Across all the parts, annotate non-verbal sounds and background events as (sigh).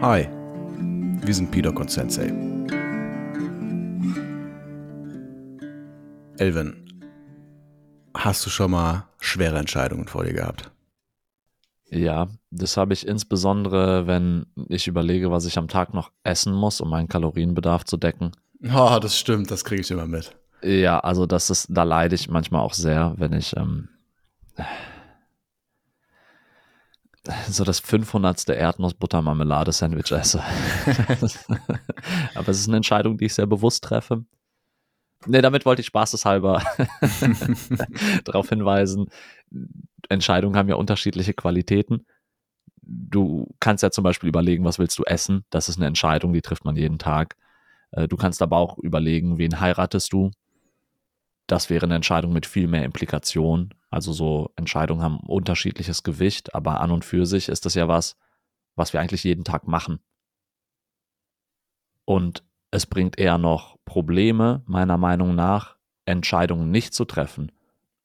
Hi, wir sind Peter und Sensei. Elvin, hast du schon mal schwere Entscheidungen vor dir gehabt? Ja, das habe ich insbesondere, wenn ich überlege, was ich am Tag noch essen muss, um meinen Kalorienbedarf zu decken. Oh, das stimmt, das kriege ich immer mit. Ja, also das ist, da leide ich manchmal auch sehr, wenn ich ähm, so das 500. Erdnuss-Butter-Marmelade-Sandwich esse. (laughs) Aber es ist eine Entscheidung, die ich sehr bewusst treffe. Nee, damit wollte ich spaßeshalber (laughs) darauf hinweisen. Entscheidungen haben ja unterschiedliche Qualitäten. Du kannst ja zum Beispiel überlegen, was willst du essen? Das ist eine Entscheidung, die trifft man jeden Tag. Äh, du kannst aber auch überlegen, wen heiratest du? Das wäre eine Entscheidung mit viel mehr Implikation. Also so Entscheidungen haben unterschiedliches Gewicht, aber an und für sich ist das ja was, was wir eigentlich jeden Tag machen. Und es bringt eher noch Probleme, meiner Meinung nach, Entscheidungen nicht zu treffen.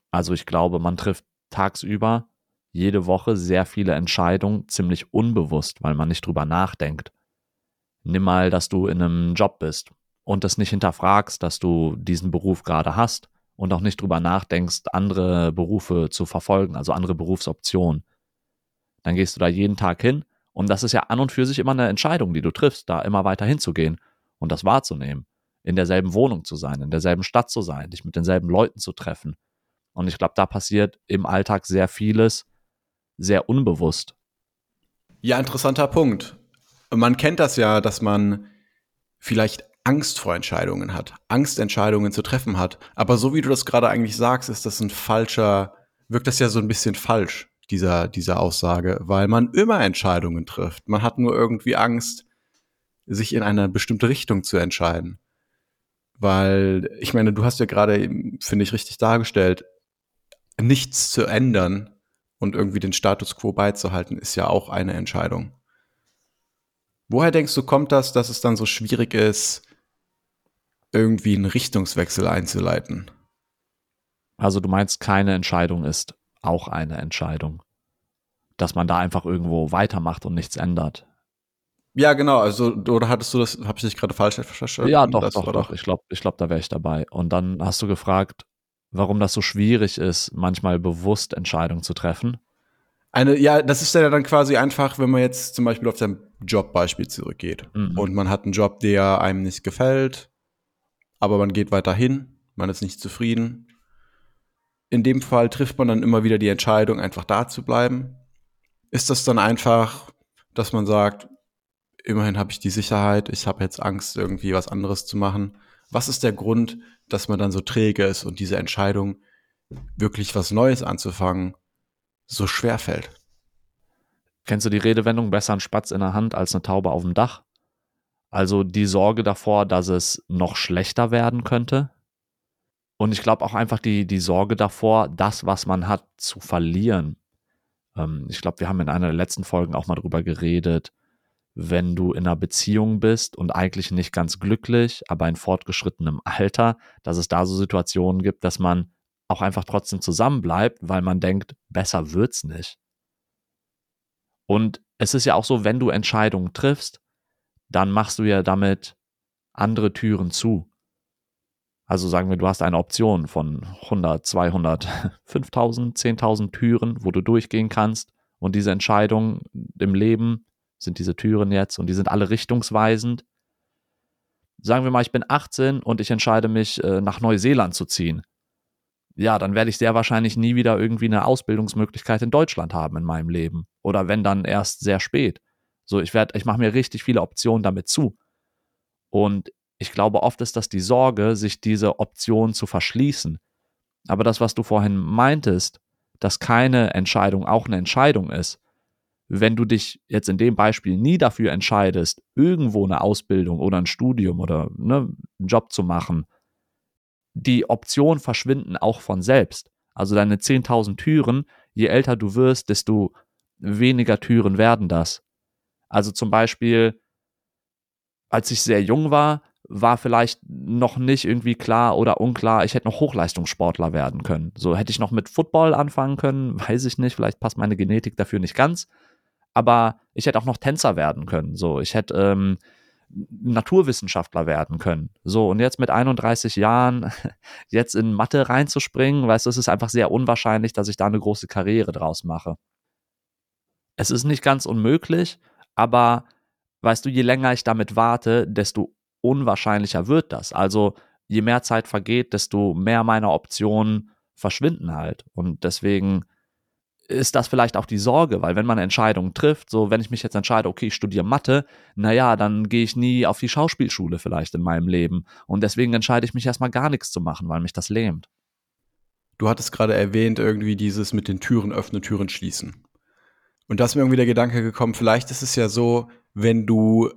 Also ich glaube, man trifft tagsüber jede Woche sehr viele Entscheidungen ziemlich unbewusst, weil man nicht drüber nachdenkt. Nimm mal, dass du in einem Job bist und das nicht hinterfragst, dass du diesen Beruf gerade hast und auch nicht drüber nachdenkst, andere Berufe zu verfolgen, also andere Berufsoptionen. Dann gehst du da jeden Tag hin und das ist ja an und für sich immer eine Entscheidung, die du triffst, da immer weiter hinzugehen und das wahrzunehmen, in derselben Wohnung zu sein, in derselben Stadt zu sein, dich mit denselben Leuten zu treffen. Und ich glaube, da passiert im Alltag sehr vieles sehr unbewusst. Ja, interessanter Punkt. Man kennt das ja, dass man vielleicht Angst vor Entscheidungen hat, Angst, Entscheidungen zu treffen hat. Aber so wie du das gerade eigentlich sagst, ist das ein falscher, wirkt das ja so ein bisschen falsch, dieser, dieser Aussage, weil man immer Entscheidungen trifft. Man hat nur irgendwie Angst, sich in eine bestimmte Richtung zu entscheiden. Weil, ich meine, du hast ja gerade, finde ich, richtig dargestellt, nichts zu ändern und irgendwie den Status quo beizuhalten, ist ja auch eine Entscheidung. Woher denkst du, kommt das, dass es dann so schwierig ist, irgendwie einen Richtungswechsel einzuleiten? Also du meinst, keine Entscheidung ist auch eine Entscheidung. Dass man da einfach irgendwo weitermacht und nichts ändert. Ja, genau. Also, oder hattest du das, habe ich dich gerade falsch verstanden? Ja, doch, das doch, doch. Ich glaube, ich glaub, da wäre ich dabei. Und dann hast du gefragt, warum das so schwierig ist, manchmal bewusst Entscheidungen zu treffen. Eine, ja, das ist ja dann quasi einfach, wenn man jetzt zum Beispiel auf sein Jobbeispiel zurückgeht mhm. und man hat einen Job, der einem nicht gefällt, aber man geht weiterhin, man ist nicht zufrieden. In dem Fall trifft man dann immer wieder die Entscheidung, einfach da zu bleiben. Ist das dann einfach, dass man sagt, immerhin habe ich die Sicherheit, ich habe jetzt Angst, irgendwie was anderes zu machen. Was ist der Grund, dass man dann so träge ist und diese Entscheidung, wirklich was Neues anzufangen, so schwer fällt? Kennst du die Redewendung, besser ein Spatz in der Hand als eine Taube auf dem Dach? Also die Sorge davor, dass es noch schlechter werden könnte. Und ich glaube auch einfach die, die Sorge davor, das, was man hat, zu verlieren. Ähm, ich glaube, wir haben in einer der letzten Folgen auch mal drüber geredet, wenn du in einer Beziehung bist und eigentlich nicht ganz glücklich, aber in fortgeschrittenem Alter, dass es da so Situationen gibt, dass man auch einfach trotzdem zusammenbleibt, weil man denkt, besser wird's nicht. Und es ist ja auch so, wenn du Entscheidungen triffst, dann machst du ja damit andere Türen zu. Also sagen wir, du hast eine Option von 100, 200, 5000, 10.000 Türen, wo du durchgehen kannst und diese Entscheidung im Leben sind diese Türen jetzt und die sind alle richtungsweisend. Sagen wir mal, ich bin 18 und ich entscheide mich, äh, nach Neuseeland zu ziehen. Ja, dann werde ich sehr wahrscheinlich nie wieder irgendwie eine Ausbildungsmöglichkeit in Deutschland haben in meinem Leben. Oder wenn dann erst sehr spät. So, ich werde, ich mache mir richtig viele Optionen damit zu. Und ich glaube, oft ist das die Sorge, sich diese Option zu verschließen. Aber das, was du vorhin meintest, dass keine Entscheidung auch eine Entscheidung ist, wenn du dich jetzt in dem Beispiel nie dafür entscheidest, irgendwo eine Ausbildung oder ein Studium oder ne, einen Job zu machen, die Optionen verschwinden auch von selbst. Also deine 10.000 Türen, je älter du wirst, desto weniger Türen werden das. Also zum Beispiel, als ich sehr jung war, war vielleicht noch nicht irgendwie klar oder unklar, ich hätte noch Hochleistungssportler werden können. So hätte ich noch mit Football anfangen können, (laughs) weiß ich nicht, vielleicht passt meine Genetik dafür nicht ganz. aber ich hätte auch noch Tänzer werden können. So, ich hätte ähm, Naturwissenschaftler werden können. So, und jetzt mit 31 Jahren (laughs) jetzt in Mathe reinzuspringen, weißt du, es ist einfach sehr unwahrscheinlich, dass ich da eine große Karriere draus mache. Es ist nicht ganz unmöglich, aber weißt du, je länger ich damit warte, desto unwahrscheinlicher wird das. Also je mehr Zeit vergeht, desto mehr meiner Optionen verschwinden halt. Und deswegen ist das vielleicht auch die Sorge, weil wenn man Entscheidungen trifft, so wenn ich mich jetzt entscheide, okay, ich studiere Mathe, naja, dann gehe ich nie auf die Schauspielschule vielleicht in meinem Leben. Und deswegen entscheide ich mich erstmal gar nichts zu machen, weil mich das lähmt. Du hattest gerade erwähnt, irgendwie dieses mit den Türen öffnen, Türen schließen. Und da ist mir irgendwie der Gedanke gekommen, vielleicht ist es ja so, wenn du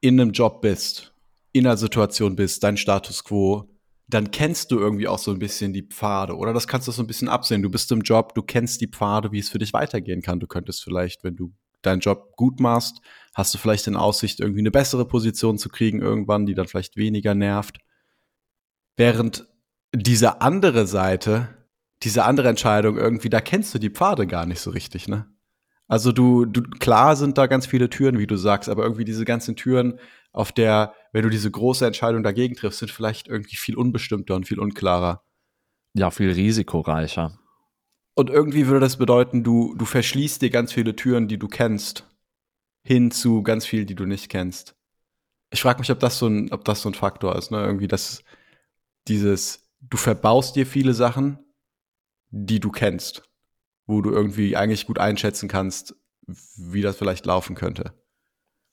in einem Job bist, in einer Situation bist, dein Status quo, dann kennst du irgendwie auch so ein bisschen die Pfade. Oder das kannst du so ein bisschen absehen. Du bist im Job, du kennst die Pfade, wie es für dich weitergehen kann. Du könntest vielleicht, wenn du deinen Job gut machst, hast du vielleicht in Aussicht, irgendwie eine bessere Position zu kriegen irgendwann, die dann vielleicht weniger nervt. Während diese andere Seite, diese andere Entscheidung irgendwie, da kennst du die Pfade gar nicht so richtig, ne? Also du, du, klar sind da ganz viele Türen, wie du sagst, aber irgendwie diese ganzen Türen, auf der, wenn du diese große Entscheidung dagegen triffst, sind vielleicht irgendwie viel unbestimmter und viel unklarer. Ja, viel risikoreicher. Und irgendwie würde das bedeuten, du, du verschließt dir ganz viele Türen, die du kennst, hin zu ganz viel, die du nicht kennst. Ich frage mich, ob das so ein, ob das so ein Faktor ist, ne? Irgendwie, dass dieses, du verbaust dir viele Sachen, die du kennst, wo du irgendwie eigentlich gut einschätzen kannst, wie das vielleicht laufen könnte.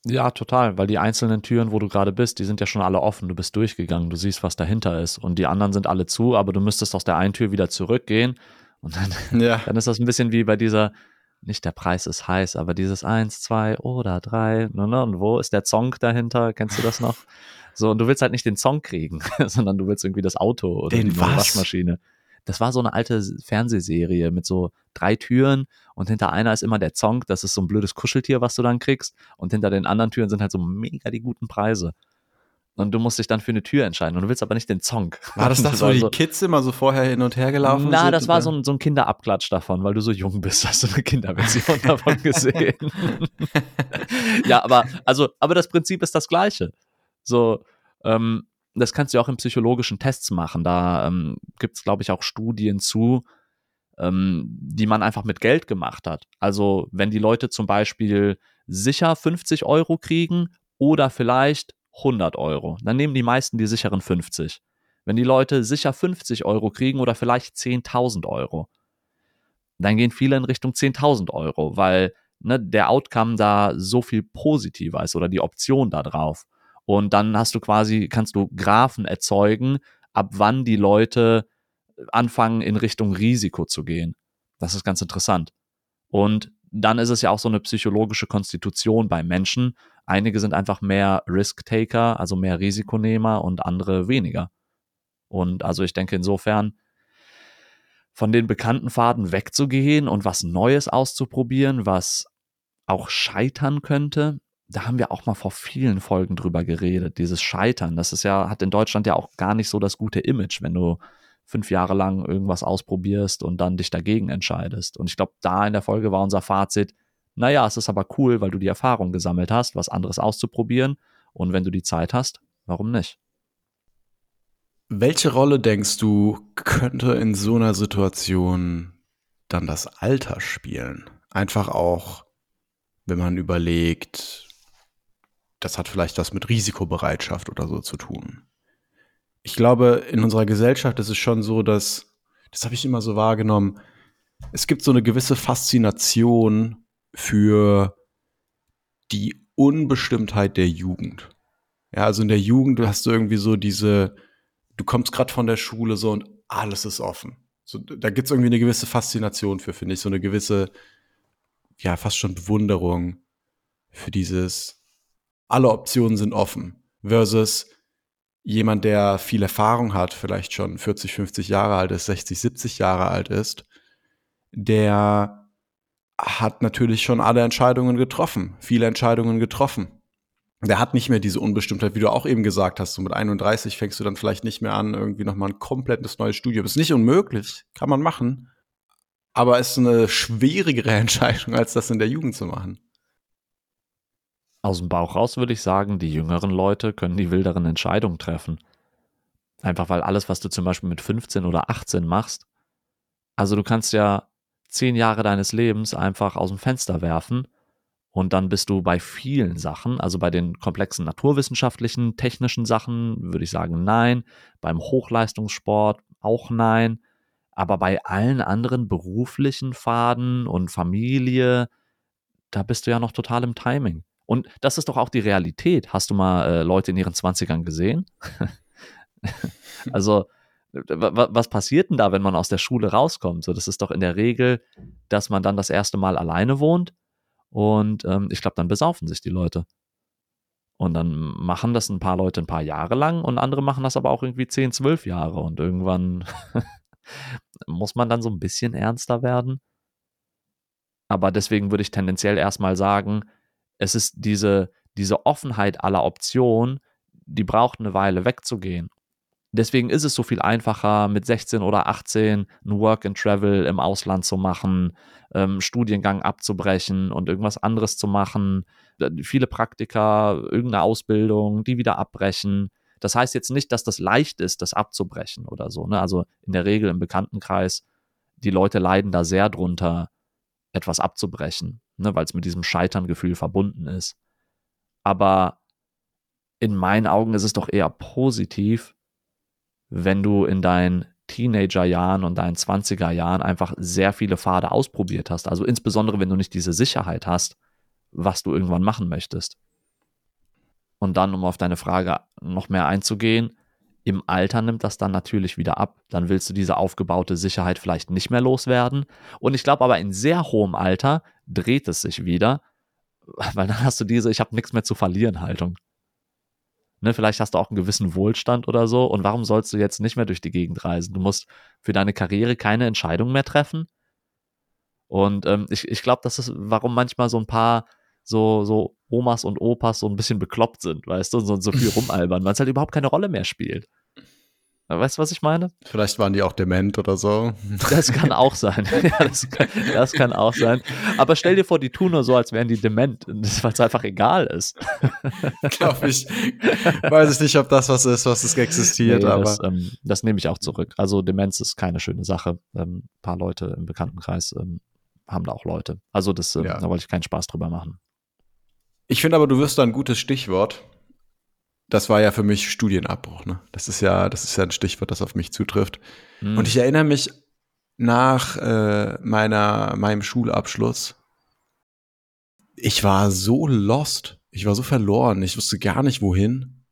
Ja, total, weil die einzelnen Türen, wo du gerade bist, die sind ja schon alle offen. Du bist durchgegangen, du siehst, was dahinter ist. Und die anderen sind alle zu, aber du müsstest aus der einen Tür wieder zurückgehen. Und dann, (laughs) ja. dann ist das ein bisschen wie bei dieser, nicht der Preis ist heiß, aber dieses eins, zwei oder drei. Ne, ne, und wo ist der Zong dahinter? Kennst du das noch? (laughs) So, und du willst halt nicht den Zong kriegen, (laughs) sondern du willst irgendwie das Auto oder den die was? Waschmaschine. Das war so eine alte Fernsehserie mit so drei Türen und hinter einer ist immer der Zong, das ist so ein blödes Kuscheltier, was du dann kriegst. Und hinter den anderen Türen sind halt so mega die guten Preise. Und du musst dich dann für eine Tür entscheiden. Und du willst aber nicht den Zong. War (laughs) das das, wo die Kids immer so vorher hin und her gelaufen Na, sind? das war so ein, so ein Kinderabklatsch davon, weil du so jung bist, hast du eine Kinderversion davon (laughs) gesehen. (laughs) ja, aber, also, aber das Prinzip ist das gleiche. So, ähm, das kannst du auch in psychologischen Tests machen. Da ähm, gibt es, glaube ich, auch Studien zu, ähm, die man einfach mit Geld gemacht hat. Also wenn die Leute zum Beispiel sicher 50 Euro kriegen oder vielleicht 100 Euro, dann nehmen die meisten die sicheren 50. Wenn die Leute sicher 50 Euro kriegen oder vielleicht 10.000 Euro, dann gehen viele in Richtung 10.000 Euro, weil ne, der Outcome da so viel positiver ist oder die Option da drauf. Und dann hast du quasi, kannst du Graphen erzeugen, ab wann die Leute anfangen, in Richtung Risiko zu gehen. Das ist ganz interessant. Und dann ist es ja auch so eine psychologische Konstitution bei Menschen. Einige sind einfach mehr Risk-Taker, also mehr Risikonehmer und andere weniger. Und also ich denke insofern, von den bekannten Pfaden wegzugehen und was Neues auszuprobieren, was auch scheitern könnte, da haben wir auch mal vor vielen Folgen drüber geredet, dieses Scheitern. Das ist ja, hat in Deutschland ja auch gar nicht so das gute Image, wenn du fünf Jahre lang irgendwas ausprobierst und dann dich dagegen entscheidest. Und ich glaube, da in der Folge war unser Fazit, naja, es ist aber cool, weil du die Erfahrung gesammelt hast, was anderes auszuprobieren. Und wenn du die Zeit hast, warum nicht? Welche Rolle denkst du, könnte in so einer Situation dann das Alter spielen? Einfach auch, wenn man überlegt, das hat vielleicht was mit Risikobereitschaft oder so zu tun. Ich glaube, in unserer Gesellschaft ist es schon so, dass, das habe ich immer so wahrgenommen, es gibt so eine gewisse Faszination für die Unbestimmtheit der Jugend. Ja, also in der Jugend hast du irgendwie so diese, du kommst gerade von der Schule so und alles ist offen. So, da gibt es irgendwie eine gewisse Faszination für, finde ich, so eine gewisse, ja, fast schon Bewunderung für dieses, alle Optionen sind offen. Versus jemand, der viel Erfahrung hat, vielleicht schon 40, 50 Jahre alt ist, 60, 70 Jahre alt ist, der hat natürlich schon alle Entscheidungen getroffen, viele Entscheidungen getroffen. Der hat nicht mehr diese Unbestimmtheit, wie du auch eben gesagt hast. So mit 31 fängst du dann vielleicht nicht mehr an, irgendwie nochmal ein komplettes neues Studium. Ist nicht unmöglich, kann man machen. Aber ist eine schwierigere (laughs) Entscheidung, als das in der Jugend zu machen. Aus dem Bauch raus würde ich sagen, die jüngeren Leute können die wilderen Entscheidungen treffen. Einfach weil alles, was du zum Beispiel mit 15 oder 18 machst, also du kannst ja zehn Jahre deines Lebens einfach aus dem Fenster werfen und dann bist du bei vielen Sachen, also bei den komplexen naturwissenschaftlichen, technischen Sachen, würde ich sagen, nein. Beim Hochleistungssport auch nein. Aber bei allen anderen beruflichen Faden und Familie, da bist du ja noch total im Timing. Und das ist doch auch die Realität. Hast du mal äh, Leute in ihren 20ern gesehen? (laughs) also, was passiert denn da, wenn man aus der Schule rauskommt? So, das ist doch in der Regel, dass man dann das erste Mal alleine wohnt und ähm, ich glaube, dann besaufen sich die Leute. Und dann machen das ein paar Leute ein paar Jahre lang und andere machen das aber auch irgendwie 10, 12 Jahre. Und irgendwann (laughs) muss man dann so ein bisschen ernster werden. Aber deswegen würde ich tendenziell erstmal sagen, es ist diese, diese Offenheit aller Optionen, die braucht eine Weile wegzugehen. Deswegen ist es so viel einfacher, mit 16 oder 18 ein Work and Travel im Ausland zu machen, ähm, Studiengang abzubrechen und irgendwas anderes zu machen, viele Praktika, irgendeine Ausbildung, die wieder abbrechen. Das heißt jetzt nicht, dass das leicht ist, das abzubrechen oder so. Ne? Also in der Regel im Bekanntenkreis, die Leute leiden da sehr drunter, etwas abzubrechen, ne? weil es mit diesem Scheiterngefühl verbunden ist. Aber in meinen Augen ist es doch eher positiv, wenn du in deinen Teenagerjahren und deinen 20er Jahren einfach sehr viele Pfade ausprobiert hast. Also insbesondere, wenn du nicht diese Sicherheit hast, was du irgendwann machen möchtest. Und dann, um auf deine Frage noch mehr einzugehen, im Alter nimmt das dann natürlich wieder ab. Dann willst du diese aufgebaute Sicherheit vielleicht nicht mehr loswerden. Und ich glaube aber in sehr hohem Alter dreht es sich wieder, (laughs) weil dann hast du diese Ich habe nichts mehr zu verlieren Haltung. Ne, vielleicht hast du auch einen gewissen Wohlstand oder so. Und warum sollst du jetzt nicht mehr durch die Gegend reisen? Du musst für deine Karriere keine Entscheidung mehr treffen. Und ähm, ich, ich glaube, das ist, warum manchmal so ein paar so, so Omas und Opas so ein bisschen bekloppt sind, weißt du, und so, so viel (laughs) rumalbern, weil es halt überhaupt keine Rolle mehr spielt. Weißt du, was ich meine? Vielleicht waren die auch dement oder so. Das kann auch sein. (laughs) ja, das, kann, das kann auch sein. Aber stell dir vor, die tun nur so, als wären die dement, weil es einfach egal ist. (laughs) Glaube ich. Weiß ich nicht, ob das was ist, was es existiert, nee, aber. Das, ähm, das, nehme ich auch zurück. Also Demenz ist keine schöne Sache. Ähm, ein paar Leute im Bekanntenkreis ähm, haben da auch Leute. Also das, ähm, ja. da wollte ich keinen Spaß drüber machen. Ich finde aber, du wirst da ein gutes Stichwort das war ja für mich Studienabbruch. Ne? Das ist ja, das ist ja ein Stichwort, das auf mich zutrifft. Mhm. Und ich erinnere mich nach äh, meiner meinem Schulabschluss. Ich war so lost. Ich war so verloren. Ich wusste gar nicht wohin.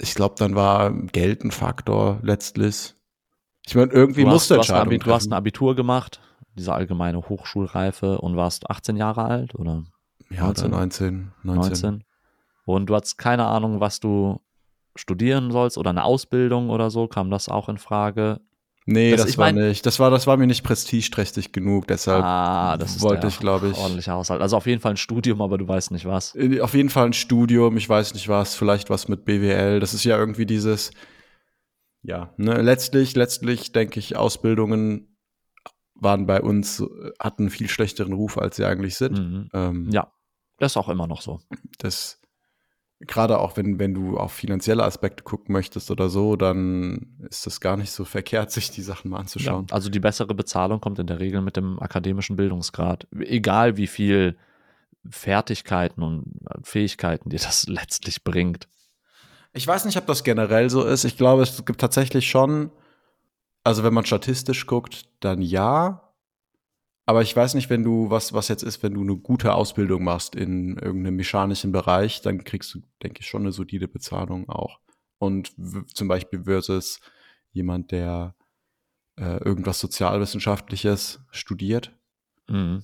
Ich glaube, dann war Geld ein Faktor letztlich. Ich meine, irgendwie du musste hast, du, hast du hast ein Abitur gemacht, diese allgemeine Hochschulreife und warst 18 Jahre alt oder? Ja, 19, 19, 19. 19 und du hast keine Ahnung, was du studieren sollst oder eine Ausbildung oder so, kam das auch in Frage? Nee, das, das war mein, nicht. Das war, das war mir nicht prestigeträchtig genug, deshalb ah, das wollte ich, glaube ich. Ordentlicher Haushalt. Also auf jeden Fall ein Studium, aber du weißt nicht was. Äh, auf jeden Fall ein Studium, ich weiß nicht was, vielleicht was mit BWL. Das ist ja irgendwie dieses, ja, ne, letztlich, letztlich denke ich, Ausbildungen waren bei uns, hatten einen viel schlechteren Ruf, als sie eigentlich sind. Mhm. Ähm, ja, das ist auch immer noch so. Das gerade auch wenn, wenn du auf finanzielle Aspekte gucken möchtest oder so, dann ist es gar nicht so verkehrt, (laughs) sich die Sachen mal anzuschauen. Ja, also die bessere Bezahlung kommt in der Regel mit dem akademischen Bildungsgrad. Egal wie viel Fertigkeiten und Fähigkeiten dir das (laughs) letztlich bringt. Ich weiß nicht, ob das generell so ist. Ich glaube, es gibt tatsächlich schon, also wenn man statistisch guckt, dann ja. Aber ich weiß nicht, wenn du, was, was jetzt ist, wenn du eine gute Ausbildung machst in irgendeinem mechanischen Bereich, dann kriegst du, denke ich, schon eine solide Bezahlung auch. Und zum Beispiel versus jemand, der äh, irgendwas Sozialwissenschaftliches studiert. Mhm.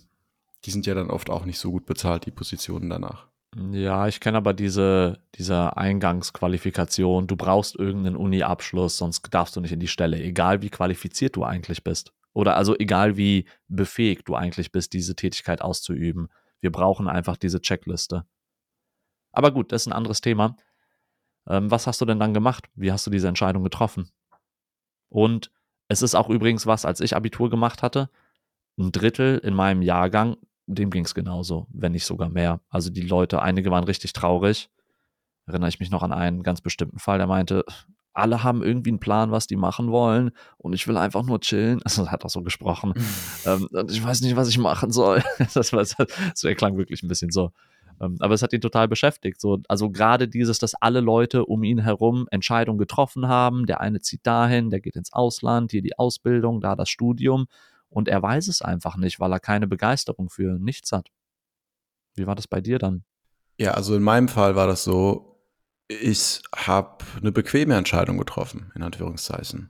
Die sind ja dann oft auch nicht so gut bezahlt, die Positionen danach. Ja, ich kenne aber diese, diese Eingangsqualifikation. Du brauchst irgendeinen Uni-Abschluss, sonst darfst du nicht in die Stelle, egal wie qualifiziert du eigentlich bist. Oder also egal wie befähigt du eigentlich bist, diese Tätigkeit auszuüben. Wir brauchen einfach diese Checkliste. Aber gut, das ist ein anderes Thema. Ähm, was hast du denn dann gemacht? Wie hast du diese Entscheidung getroffen? Und es ist auch übrigens was, als ich Abitur gemacht hatte, ein Drittel in meinem Jahrgang dem ging es genauso, wenn nicht sogar mehr. Also die Leute, einige waren richtig traurig. Erinnere ich mich noch an einen ganz bestimmten Fall, der meinte, alle haben irgendwie einen Plan, was die machen wollen und ich will einfach nur chillen. Also hat auch so gesprochen. ähm, und ich weiß nicht, was ich machen soll. (laughs) das, war, das klang wirklich ein bisschen so. Ähm, aber es hat ihn total beschäftigt. So, also gerade dieses, dass alle Leute um ihn herum Entscheidungen getroffen haben. Der eine zieht dahin, der geht ins Ausland, hier die Ausbildung, da das Studium. Und er weiß es einfach nicht, weil er keine Begeisterung für nichts hat. Wie war das bei dir dann? Ja, also in meinem Fall war das so, ich habe eine bequeme Entscheidung getroffen, in Anführungszeichen.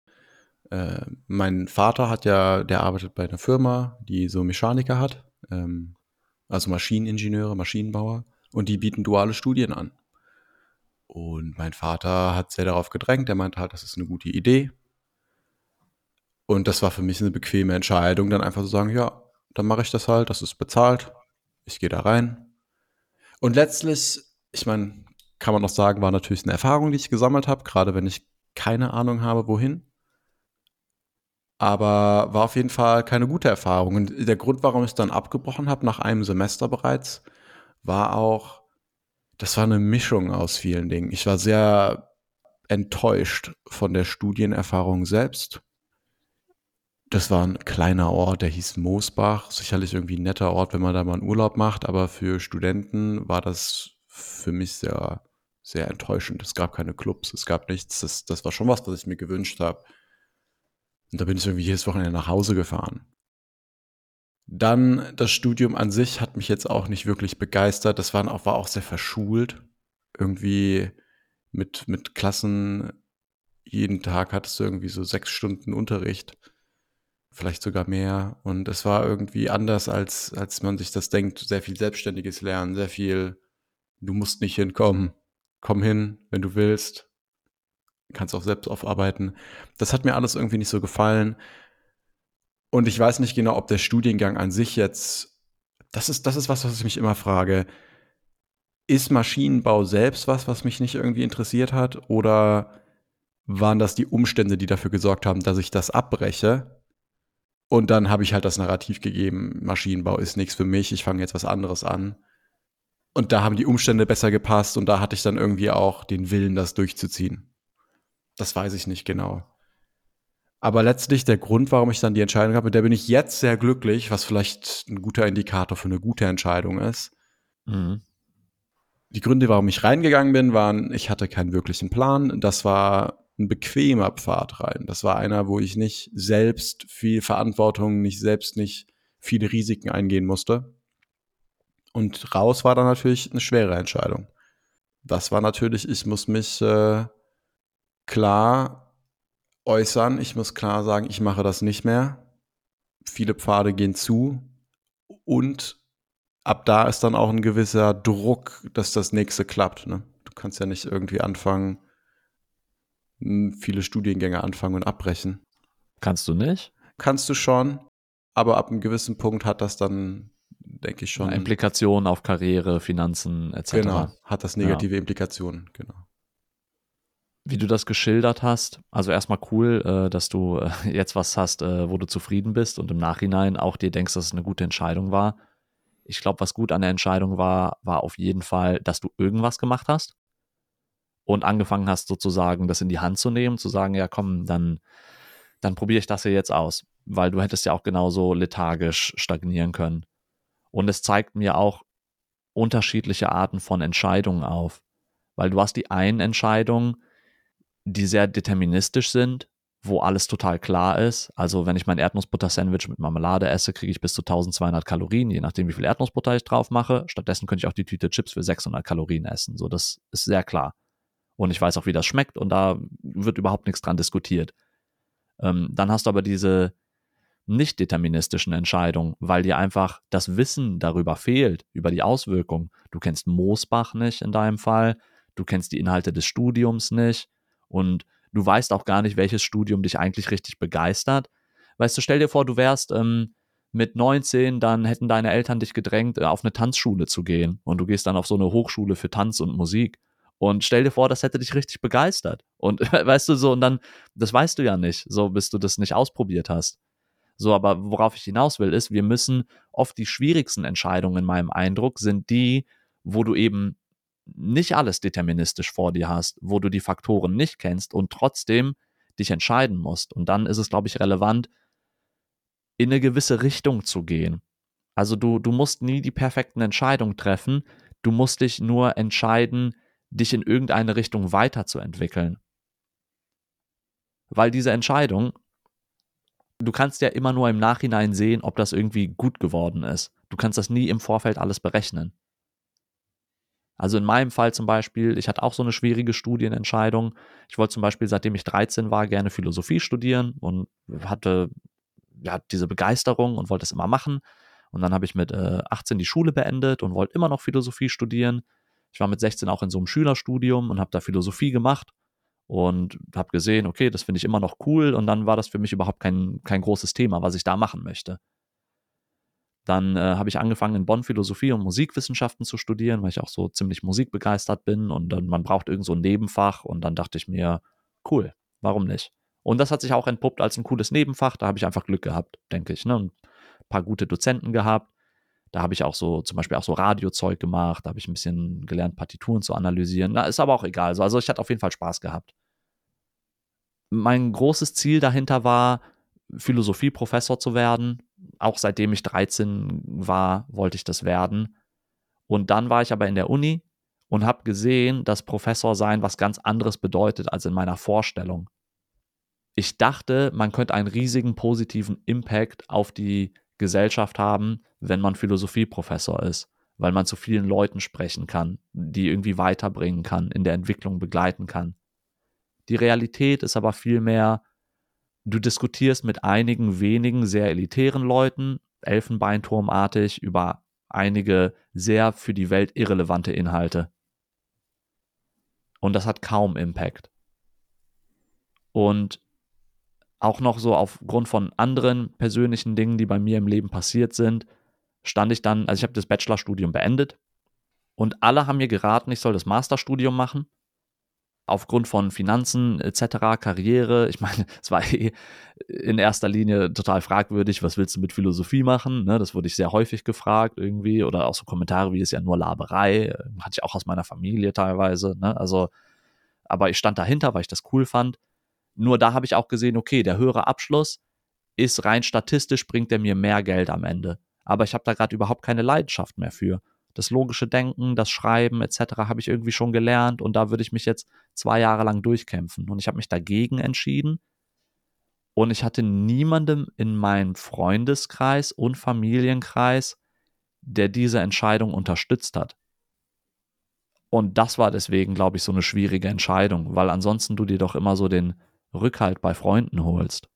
Äh, mein Vater hat ja, der arbeitet bei einer Firma, die so Mechaniker hat, ähm, also Maschineningenieure, Maschinenbauer, und die bieten duale Studien an. Und mein Vater hat sehr darauf gedrängt, er meinte halt, das ist eine gute Idee. Und das war für mich eine bequeme Entscheidung, dann einfach zu sagen, ja, dann mache ich das halt, das ist bezahlt, ich gehe da rein. Und letztlich, ich meine, kann man noch sagen, war natürlich eine Erfahrung, die ich gesammelt habe, gerade wenn ich keine Ahnung habe, wohin. Aber war auf jeden Fall keine gute Erfahrung. Und der Grund, warum ich es dann abgebrochen habe, nach einem Semester bereits, war auch, das war eine Mischung aus vielen Dingen. Ich war sehr enttäuscht von der Studienerfahrung selbst das war ein kleiner Ort, der hieß Moosbach. Sicherlich irgendwie ein netter Ort, wenn man da mal einen Urlaub macht, aber für Studenten war das für mich sehr, sehr enttäuschend. Es gab keine Clubs, es gab nichts. Das, das war schon was, was ich mir gewünscht habe. Und da bin ich irgendwie jedes Wochenende nach Hause gefahren. Dann das Studium an sich hat mich jetzt auch nicht wirklich begeistert. Das war auch, war auch sehr verschult. Irgendwie mit, mit Klassen, jeden Tag hattest du irgendwie so sechs Stunden Unterricht vielleicht sogar mehr. Und es war irgendwie anders, als, als man sich das denkt. Sehr viel selbstständiges Lernen, sehr viel, du musst nicht hinkommen. Komm hin, wenn du willst. Kannst auch selbst aufarbeiten. Das hat mir alles irgendwie nicht so gefallen. Und ich weiß nicht genau, ob der Studiengang an sich jetzt, das ist, das ist was, was ich mich immer frage. Ist Maschinenbau selbst was, was mich nicht irgendwie interessiert hat? Oder waren das die Umstände, die dafür gesorgt haben, dass ich das abbreche? Und dann habe ich halt das Narrativ gegeben, Maschinenbau ist nichts für mich, ich fange jetzt was anderes an. Und da haben die Umstände besser gepasst und da hatte ich dann irgendwie auch den Willen, das durchzuziehen. Das weiß ich nicht genau. Aber letztlich der Grund, warum ich dann die Entscheidung habe, mit der bin ich jetzt sehr glücklich, was vielleicht ein guter Indikator für eine gute Entscheidung ist. Mhm. Die Gründe, warum ich reingegangen bin, waren, ich hatte keinen wirklichen Plan. Das war ein bequemer Pfad rein. Das war einer, wo ich nicht selbst viel Verantwortung, nicht selbst nicht viele Risiken eingehen musste. Und raus war dann natürlich eine schwere Entscheidung. Das war natürlich, ich muss mich äh, klar äußern, ich muss klar sagen, ich mache das nicht mehr. Viele Pfade gehen zu und ab da ist dann auch ein gewisser Druck, dass das nächste klappt. Ne? Du kannst ja nicht irgendwie anfangen, viele Studiengänge anfangen und abbrechen. Kannst du nicht? Kannst du schon, aber ab einem gewissen Punkt hat das dann, denke ich schon. Implikationen auf Karriere, Finanzen etc. Genau, hat das negative ja. Implikationen, genau. Wie du das geschildert hast, also erstmal cool, äh, dass du äh, jetzt was hast, äh, wo du zufrieden bist und im Nachhinein auch dir denkst, dass es eine gute Entscheidung war. Ich glaube, was gut an der Entscheidung war, war auf jeden Fall, dass du irgendwas gemacht hast und angefangen hast, sozusagen das in die Hand zu nehmen, zu sagen, ja komm, dann, dann probiere ich das hier jetzt aus. Weil du hättest ja auch genauso lethargisch stagnieren können. Und es zeigt mir auch unterschiedliche Arten von Entscheidungen auf. Weil du hast die einen Entscheidungen, die sehr deterministisch sind, wo alles total klar ist. Also wenn ich mein Erdnussbutter-Sandwich mit Marmelade esse, kriege ich bis zu 1200 Kalorien, je nachdem, wie viel Erdnussbutter ich drauf mache. Stattdessen könnte ich auch die Tüte Chips für 600 Kalorien essen. So, das ist sehr klar. Und ich weiß auch, wie das schmeckt und da wird überhaupt nichts dran diskutiert. Ähm, dann hast du aber diese nicht deterministischen Entscheidungen, weil dir einfach das Wissen darüber fehlt, über die Auswirkungen. Du kennst Moosbach nicht in deinem Fall, du kennst die Inhalte des Studiums nicht und du weißt auch gar nicht, welches Studium dich eigentlich richtig begeistert. Weißt du, stell dir vor, du wärst ähm, mit 19, dann hätten deine Eltern dich gedrängt, äh, auf eine Tanzschule zu gehen und du gehst dann auf so eine Hochschule für Tanz und Musik und stell dir vor, das hätte dich richtig begeistert. Und (laughs) weißt du so, und dann, das weißt du ja nicht, so bis du das nicht ausprobiert hast. So, aber worauf ich hinaus will, ist, wir müssen oft die schwierigsten Entscheidungen in meinem Eindruck sind die, wo du eben nicht alles deterministisch vor dir hast, wo du die Faktoren nicht kennst und trotzdem dich entscheiden musst. Und dann ist es, glaube ich, relevant, in eine gewisse Richtung zu gehen. Also du, du musst nie die perfekten Entscheidungen treffen, du musst dich nur entscheiden, dich in irgendeine Richtung weiterzuentwickeln. Weil diese Entscheidung, du kannst ja immer nur im Nachhinein sehen, ob das irgendwie gut geworden ist. Du kannst das nie im Vorfeld alles berechnen. Also in meinem Fall zum Beispiel, ich hatte auch so eine schwierige Studienentscheidung. Ich wollte zum Beispiel, seitdem ich 13 war, gerne Philosophie studieren und hatte ja diese Begeisterung und wollte es immer machen. Und dann habe ich mit äh, 18 die Schule beendet und wollte immer noch Philosophie studieren. Ich war mit 16 auch in so einem Schülerstudium und habe da Philosophie gemacht und habe gesehen, okay, das finde ich immer noch cool. Und dann war das für mich überhaupt kein, kein großes Thema, was ich da machen möchte. Dann äh, habe ich angefangen in Bonn Philosophie und Musikwissenschaften zu studieren, weil ich auch so ziemlich musikbegeistert bin und dann man braucht irgend so ein Nebenfach und dann dachte ich mir, cool, warum nicht? Und das hat sich auch entpuppt als ein cooles Nebenfach, da habe ich einfach Glück gehabt, denke ich, ne? Ein paar gute Dozenten gehabt. Da habe ich auch so zum Beispiel auch so Radiozeug gemacht, da habe ich ein bisschen gelernt, Partituren zu analysieren. Na, ist aber auch egal. Also ich hatte auf jeden Fall Spaß gehabt. Mein großes Ziel dahinter war, Philosophieprofessor zu werden. Auch seitdem ich 13 war, wollte ich das werden. Und dann war ich aber in der Uni und habe gesehen, dass Professor sein was ganz anderes bedeutet als in meiner Vorstellung. Ich dachte, man könnte einen riesigen positiven Impact auf die Gesellschaft haben, wenn man Philosophieprofessor ist, weil man zu vielen Leuten sprechen kann, die irgendwie weiterbringen kann, in der Entwicklung begleiten kann. Die Realität ist aber vielmehr, Du diskutierst mit einigen wenigen sehr elitären Leuten, Elfenbeinturmartig, über einige sehr für die Welt irrelevante Inhalte. Und das hat kaum Impact. Und auch noch so aufgrund von anderen persönlichen Dingen, die bei mir im Leben passiert sind, stand ich dann, also ich habe das Bachelorstudium beendet und alle haben mir geraten, ich soll das Masterstudium machen aufgrund von Finanzen etc., Karriere. Ich meine, (laughs) es war eh in erster Linie total fragwürdig, was willst du mit Philosophie machen? Ne, das wurde ich sehr häufig gefragt irgendwie oder auch so Kommentare wie ist ja nur Laberei, hatte ich auch aus meiner Familie teilweise. Ne? Also, aber ich stand dahinter, weil ich das cool fand. Nur da habe ich auch gesehen, okay, der höhere Abschluss ist rein statistisch, bringt er mir mehr Geld am Ende. Aber ich habe da gerade überhaupt keine Leidenschaft mehr für das logische Denken, das Schreiben etc. habe ich irgendwie schon gelernt und da würde ich mich jetzt zwei Jahre lang durchkämpfen. Und ich habe mich dagegen entschieden und ich hatte niemandem in meinem Freundeskreis und Familienkreis, der diese Entscheidung unterstützt hat. Und das war deswegen, glaube ich, so eine schwierige Entscheidung, weil ansonsten du dir doch immer so den Rückhalt bei Freunden holst.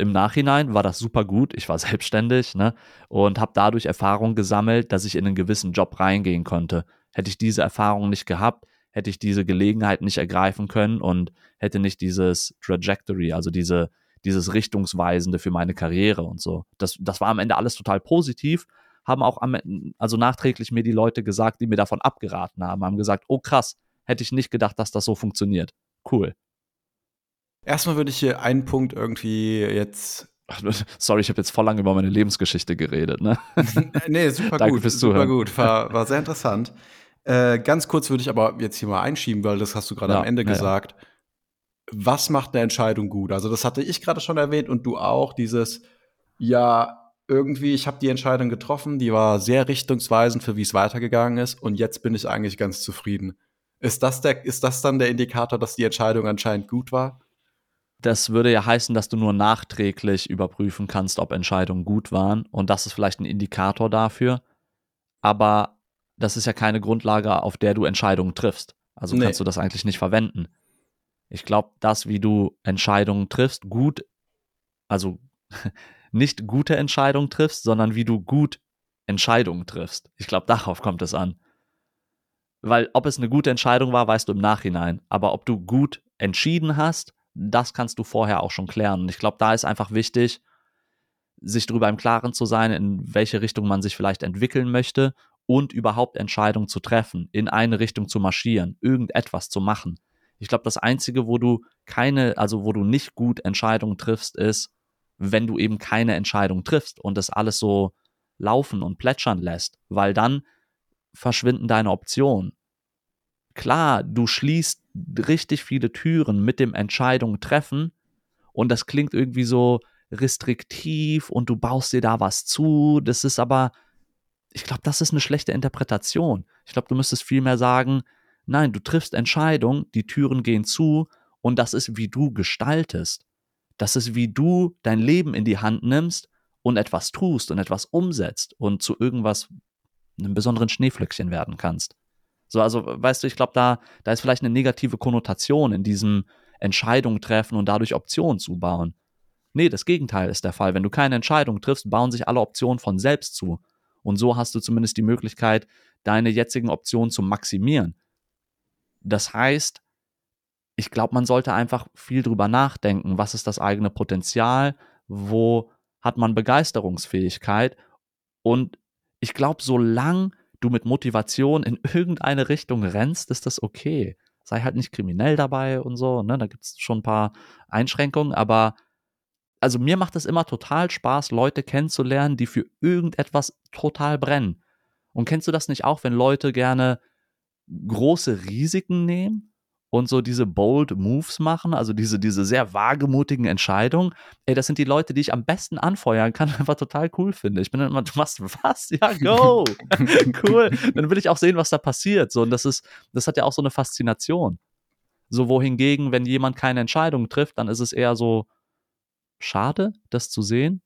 Im Nachhinein war das super gut. Ich war (laughs) selbstständig ne, und habe dadurch Erfahrung gesammelt, dass ich in einen gewissen Job reingehen konnte. Hätte ich diese Erfahrung nicht gehabt, hätte ich diese Gelegenheit nicht ergreifen können und hätte nicht dieses Trajectory, also diese, dieses Richtungsweisende für meine Karriere und so. Das, das war am Ende alles total positiv. Haben auch am, also nachträglich mir die Leute gesagt, die mir davon abgeraten haben, haben gesagt, oh krass, hätte ich nicht gedacht, dass das so funktioniert. Cool. Erstmal würde ich hier einen Punkt irgendwie jetzt. (laughs) Sorry, ich habe jetzt voll lange über meine Lebensgeschichte geredet, ne? (laughs) nee, super Danke gut. Fürs super Zuhören. gut. War, war sehr interessant. Äh, ganz kurz würde ich aber jetzt hier mal einschieben, weil das hast du gerade Ja, am Ende ja, ja. gesagt. Was macht eine Entscheidung gut? Also, das hatte ich gerade schon erwähnt und du auch, dieses, ja, irgendwie, ich habe die Entscheidung getroffen, die war sehr richtungsweisend für wie es weitergegangen ist und jetzt bin ich eigentlich ganz zufrieden. Ist das, der, ist das dann der Indikator, dass die Entscheidung anscheinend gut war? Das würde ja heißen, dass du nur nachträglich überprüfen kannst, ob Entscheidungen gut waren. Und das ist vielleicht ein Indikator dafür. Aber das ist ja keine Grundlage, auf der du Entscheidungen triffst. Also Nee. kannst du das eigentlich nicht verwenden. Ich glaube, das, wie du Entscheidungen triffst, gut, also (laughs) nicht gute Entscheidungen triffst, sondern wie du gut Entscheidungen triffst. Ich glaube, (laughs) darauf kommt es an. Weil ob es eine gute Entscheidung war, weißt du im Nachhinein. Aber ob du gut entschieden hast, das kannst du vorher auch schon klären. Und ich glaube, da ist einfach wichtig, sich darüber im Klaren zu sein, in welche Richtung man sich vielleicht entwickeln möchte und überhaupt Entscheidungen zu treffen, in eine Richtung zu marschieren, irgendetwas zu machen. Ich glaube, das Einzige, wo du keine, also wo du nicht gut Entscheidungen triffst, ist, wenn du eben keine Entscheidung triffst und das alles so laufen und plätschern lässt, weil dann verschwinden deine Optionen. Klar, du schließt richtig viele Türen mit dem Entscheidung treffen und das klingt irgendwie so restriktiv und du baust dir da was zu. Das ist aber, ich glaube, das ist eine schlechte Interpretation. Ich glaube, du müsstest vielmehr sagen, nein, du triffst Entscheidungen, die Türen gehen zu und das ist, wie du gestaltest. Das ist, wie du dein Leben in die Hand nimmst und etwas tust und etwas umsetzt und zu irgendwas, einem besonderen Schneeflöckchen werden kannst. So, also, weißt du, ich glaube, da, da ist vielleicht eine negative Konnotation in diesem Entscheidung treffen und dadurch Optionen zubauen. Nee, das Gegenteil ist der Fall. Wenn du keine Entscheidung triffst, bauen sich alle Optionen von selbst zu. Und so hast du zumindest die Möglichkeit, deine jetzigen Optionen zu maximieren. Das heißt, ich glaube, man sollte einfach viel drüber nachdenken, was ist das eigene Potenzial, wo hat man Begeisterungsfähigkeit und ich glaube, solange du mit Motivation in irgendeine Richtung rennst, ist das okay. Sei halt nicht kriminell dabei und so, ne? Da gibt es schon ein paar Einschränkungen, aber also mir macht es immer total Spaß, Leute kennenzulernen, die für irgendetwas total brennen. Und kennst du das nicht auch, wenn Leute gerne große Risiken nehmen? Und so diese bold Moves machen, also diese, diese sehr wagemutigen Entscheidungen, ey, das sind die Leute, die ich am besten anfeuern kann, (laughs) einfach total cool finde. Ich bin dann immer, du machst was? Ja, go! (laughs) cool. Dann will ich auch sehen, was da passiert. So, und das ist, das hat ja auch so eine Faszination. So, wohingegen, wenn jemand keine Entscheidung trifft, dann ist es eher so schade, das zu sehen.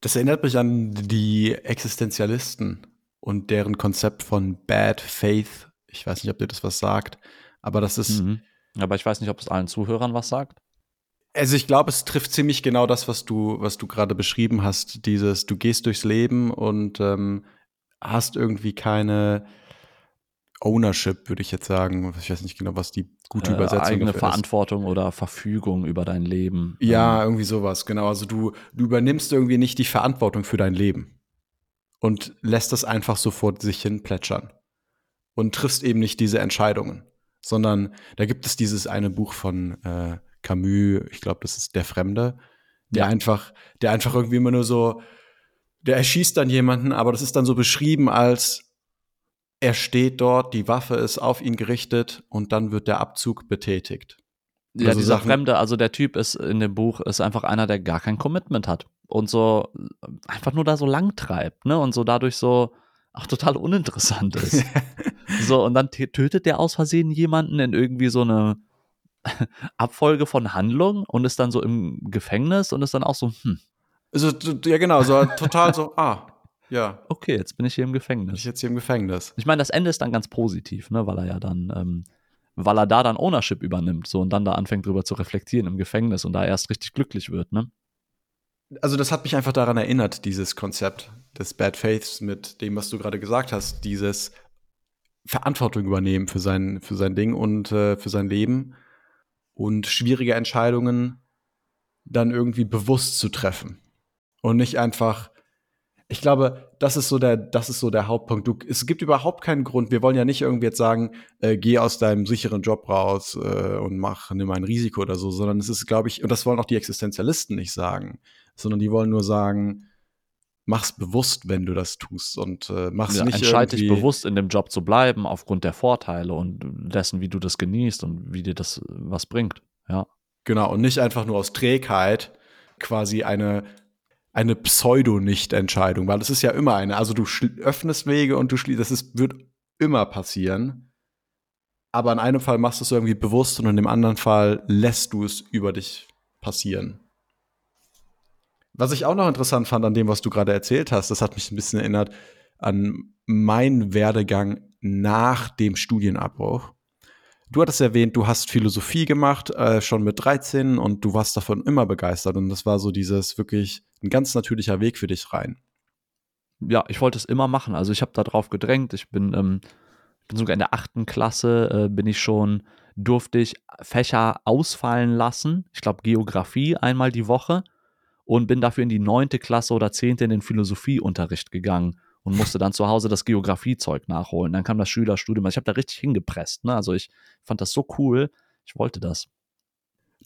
Das erinnert mich an die Existenzialisten und deren Konzept von Bad Faith. Ich weiß nicht, ob dir das was sagt. Aber das ist. Mhm. Aber ich weiß nicht, ob es allen Zuhörern was sagt. Also ich glaube, es trifft ziemlich genau das, was du, was du gerade beschrieben hast. Dieses, du gehst durchs Leben und ähm, hast irgendwie keine Ownership, würde ich jetzt sagen. Ich weiß nicht genau, was die gute äh, Übersetzung eigene Verantwortung ist. oder Verfügung über dein Leben. Ja, ähm. irgendwie sowas, genau. Also du, du übernimmst irgendwie nicht die Verantwortung für dein Leben und lässt das einfach so vor sich hin plätschern und triffst eben nicht diese Entscheidungen sondern da gibt es dieses eine Buch von äh, Camus, ich glaube, das ist Der Fremde, der ja. einfach, der einfach irgendwie immer nur so, der erschießt dann jemanden, aber das ist dann so beschrieben als er steht dort, die Waffe ist auf ihn gerichtet und dann wird der Abzug betätigt. Ja, also dieser Sachen, Fremde, also der Typ ist in dem Buch, ist einfach einer, der gar kein Commitment hat und so einfach nur da so lang treibt, ne? Und so dadurch so auch total uninteressant ist. (laughs) so, und dann tötet der aus Versehen jemanden in irgendwie so eine (laughs) Abfolge von Handlungen und ist dann so im Gefängnis und ist dann auch so, hm. Also, ja, genau, so total so, (laughs) ah, ja. Okay, jetzt bin ich hier im Gefängnis. Bin ich jetzt hier im Gefängnis. Ich meine, das Ende ist dann ganz positiv, ne, weil er ja dann, ähm, weil er da dann Ownership übernimmt, so und dann da anfängt drüber zu reflektieren im Gefängnis und da erst richtig glücklich wird, ne? also das hat mich einfach daran erinnert, dieses Konzept des Bad Faiths mit dem, was du gerade gesagt hast, dieses Verantwortung übernehmen für sein, für sein Ding und äh, für sein Leben und schwierige Entscheidungen dann irgendwie bewusst zu treffen und nicht einfach ich glaube, das ist so der, das ist so der Hauptpunkt. Du, es gibt überhaupt keinen Grund. Wir wollen ja nicht irgendwie jetzt sagen, äh, geh aus deinem sicheren Job raus äh, und mach, nimm ein Risiko oder so, sondern es ist, glaube ich, und das wollen auch die Existenzialisten nicht sagen sondern die wollen nur sagen, mach's bewusst, wenn du das tust und äh, mach's ja, nicht entscheide dich bewusst in dem Job zu bleiben aufgrund der Vorteile und dessen, wie du das genießt und wie dir das was bringt. Ja. Genau und nicht einfach nur aus Trägheit quasi eine eine Pseudo-Nicht-Entscheidung, weil das ist ja immer eine. Also du öffnest Wege und du schließt, das ist, wird immer passieren. Aber in einem Fall machst du es irgendwie bewusst und in dem anderen Fall lässt du es über dich passieren. Was ich auch noch interessant fand an dem, was du gerade erzählt hast, das hat mich ein bisschen erinnert an meinen Werdegang nach dem Studienabbruch. Du hattest erwähnt, du hast Philosophie gemacht, äh, schon mit 13 und du warst davon immer begeistert und das war so dieses wirklich ein ganz natürlicher Weg für dich rein. Ja, ich wollte es immer machen. Also ich habe da drauf gedrängt. Ich bin, ähm, bin sogar in der achten Klasse, äh, bin ich schon, durfte ich Fächer ausfallen lassen. Ich glaube Geografie einmal die Woche und bin dafür in die neunte Klasse oder zehnte in den Philosophieunterricht gegangen und musste dann zu Hause das Geografiezeug nachholen. Dann kam das Schülerstudium. Ich habe da richtig hingepresst. Ne? Also ich fand das so cool. Ich wollte das.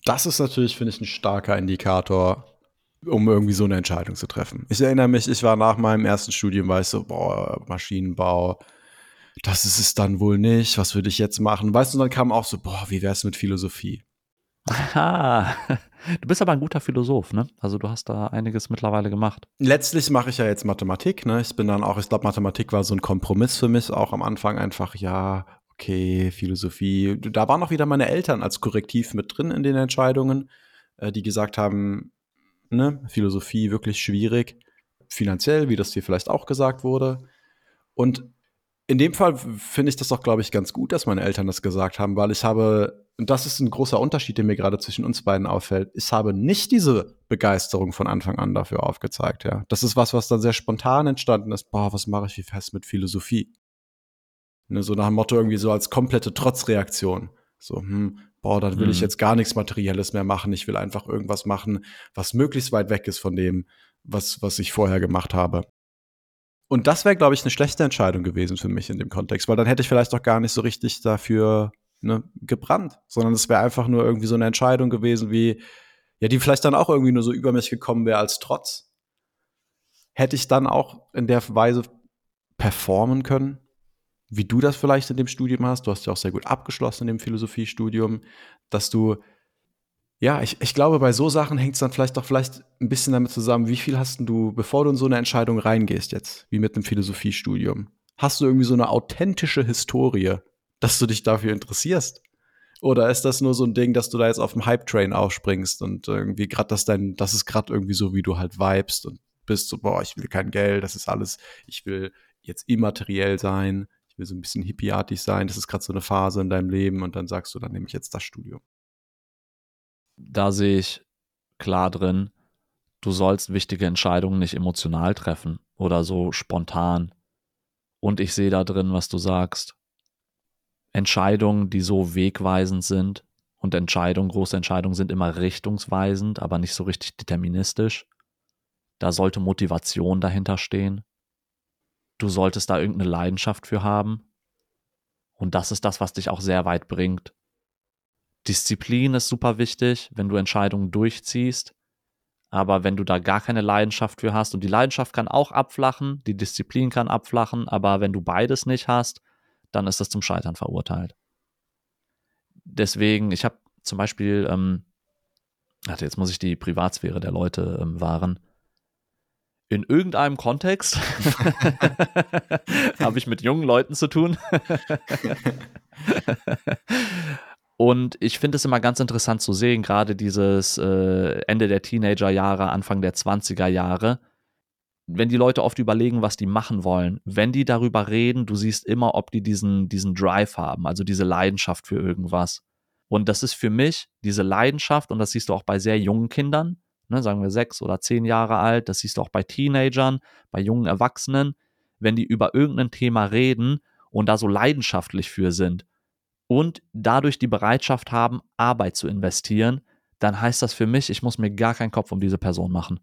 Das ist natürlich, finde ich, ein starker Indikator um irgendwie so eine Entscheidung zu treffen. Ich erinnere mich, ich war nach meinem ersten Studium, war ich so, boah, Maschinenbau, das ist es dann wohl nicht, was würde ich jetzt machen? Weißt du, dann kam auch so, boah, wie wäre es mit Philosophie? Aha. Du bist aber ein guter Philosoph, ne? Also du hast da einiges mittlerweile gemacht. Letztlich mache ich ja jetzt Mathematik, ne? Ich bin dann auch, ich glaube, Mathematik war so ein Kompromiss für mich, auch am Anfang einfach, ja, okay, Philosophie. Da waren auch wieder meine Eltern als Korrektiv mit drin in den Entscheidungen, äh, die gesagt haben, ne, Philosophie wirklich schwierig, finanziell, wie das hier vielleicht auch gesagt wurde. Und in dem Fall finde ich das auch, glaube ich, ganz gut, dass meine Eltern das gesagt haben, weil ich habe, und das ist ein großer Unterschied, der mir gerade zwischen uns beiden auffällt, ich habe nicht diese Begeisterung von Anfang an dafür aufgezeigt, ja. Das ist was, was dann sehr spontan entstanden ist. Boah, was mache ich wie fest mit Philosophie? Ne, so nach dem Motto irgendwie so als komplette Trotzreaktion. So, hm, boah, dann will mhm. ich jetzt gar nichts Materielles mehr machen. Ich will einfach irgendwas machen, was möglichst weit weg ist von dem, was, was ich vorher gemacht habe. Und das wäre, glaube ich, eine schlechte Entscheidung gewesen für mich in dem Kontext, weil dann hätte ich vielleicht auch gar nicht so richtig dafür ne, gebrannt, sondern es wäre einfach nur irgendwie so eine Entscheidung gewesen, wie, ja, die vielleicht dann auch irgendwie nur so über mich gekommen wäre als Trotz. Hätte ich dann auch in der Weise performen können, wie du das vielleicht in dem Studium hast. Du hast ja auch sehr gut abgeschlossen in dem Philosophiestudium, dass du ja, ich, ich glaube, bei so Sachen hängt es dann vielleicht doch vielleicht ein bisschen damit zusammen, wie viel hast du, bevor du in so eine Entscheidung reingehst jetzt, wie mit einem Philosophiestudium, hast du irgendwie so eine authentische Historie, dass du dich dafür interessierst? Oder ist das nur so ein Ding, dass du da jetzt auf dem Hype-Train aufspringst und irgendwie gerade das dein, das ist gerade irgendwie so, wie du halt vibest und bist so, boah, ich will kein Geld, das ist alles, ich will jetzt immateriell sein, ich will so ein bisschen hippieartig sein, das ist gerade so eine Phase in deinem Leben und dann sagst du, dann nehme ich jetzt das Studium da sehe ich klar drin, du sollst wichtige Entscheidungen nicht emotional treffen oder so spontan. Und ich sehe da drin, was du sagst. Entscheidungen, die so wegweisend sind und Entscheidungen, große Entscheidungen sind immer richtungsweisend, aber nicht so richtig deterministisch. Da sollte Motivation dahinter stehen. Du solltest da irgendeine Leidenschaft für haben. Und das ist das, was dich auch sehr weit bringt. Disziplin ist super wichtig, wenn du Entscheidungen durchziehst. Aber wenn du da gar keine Leidenschaft für hast und die Leidenschaft kann auch abflachen, die Disziplin kann abflachen, aber wenn du beides nicht hast, dann ist das zum Scheitern verurteilt. Deswegen, ich habe zum Beispiel, ähm, warte, jetzt muss ich die Privatsphäre der Leute ähm, wahren. In irgendeinem Kontext (laughs) habe ich mit jungen Leuten zu tun. (laughs) (laughs) Und ich finde es immer ganz interessant zu sehen, gerade dieses äh, Ende der Teenagerjahre, Anfang der 20er Jahre, wenn die Leute oft überlegen, was die machen wollen, wenn die darüber reden, du siehst immer, ob die diesen, diesen Drive haben, also diese Leidenschaft für irgendwas. Und das ist für mich diese Leidenschaft, und das siehst du auch bei sehr jungen Kindern, ne, sagen wir sechs oder zehn Jahre alt, das siehst du auch bei Teenagern, bei jungen Erwachsenen, wenn die über irgendein Thema reden und da so leidenschaftlich für sind und dadurch die Bereitschaft haben, Arbeit zu investieren, dann heißt das für mich, ich muss mir gar keinen Kopf um diese Person machen.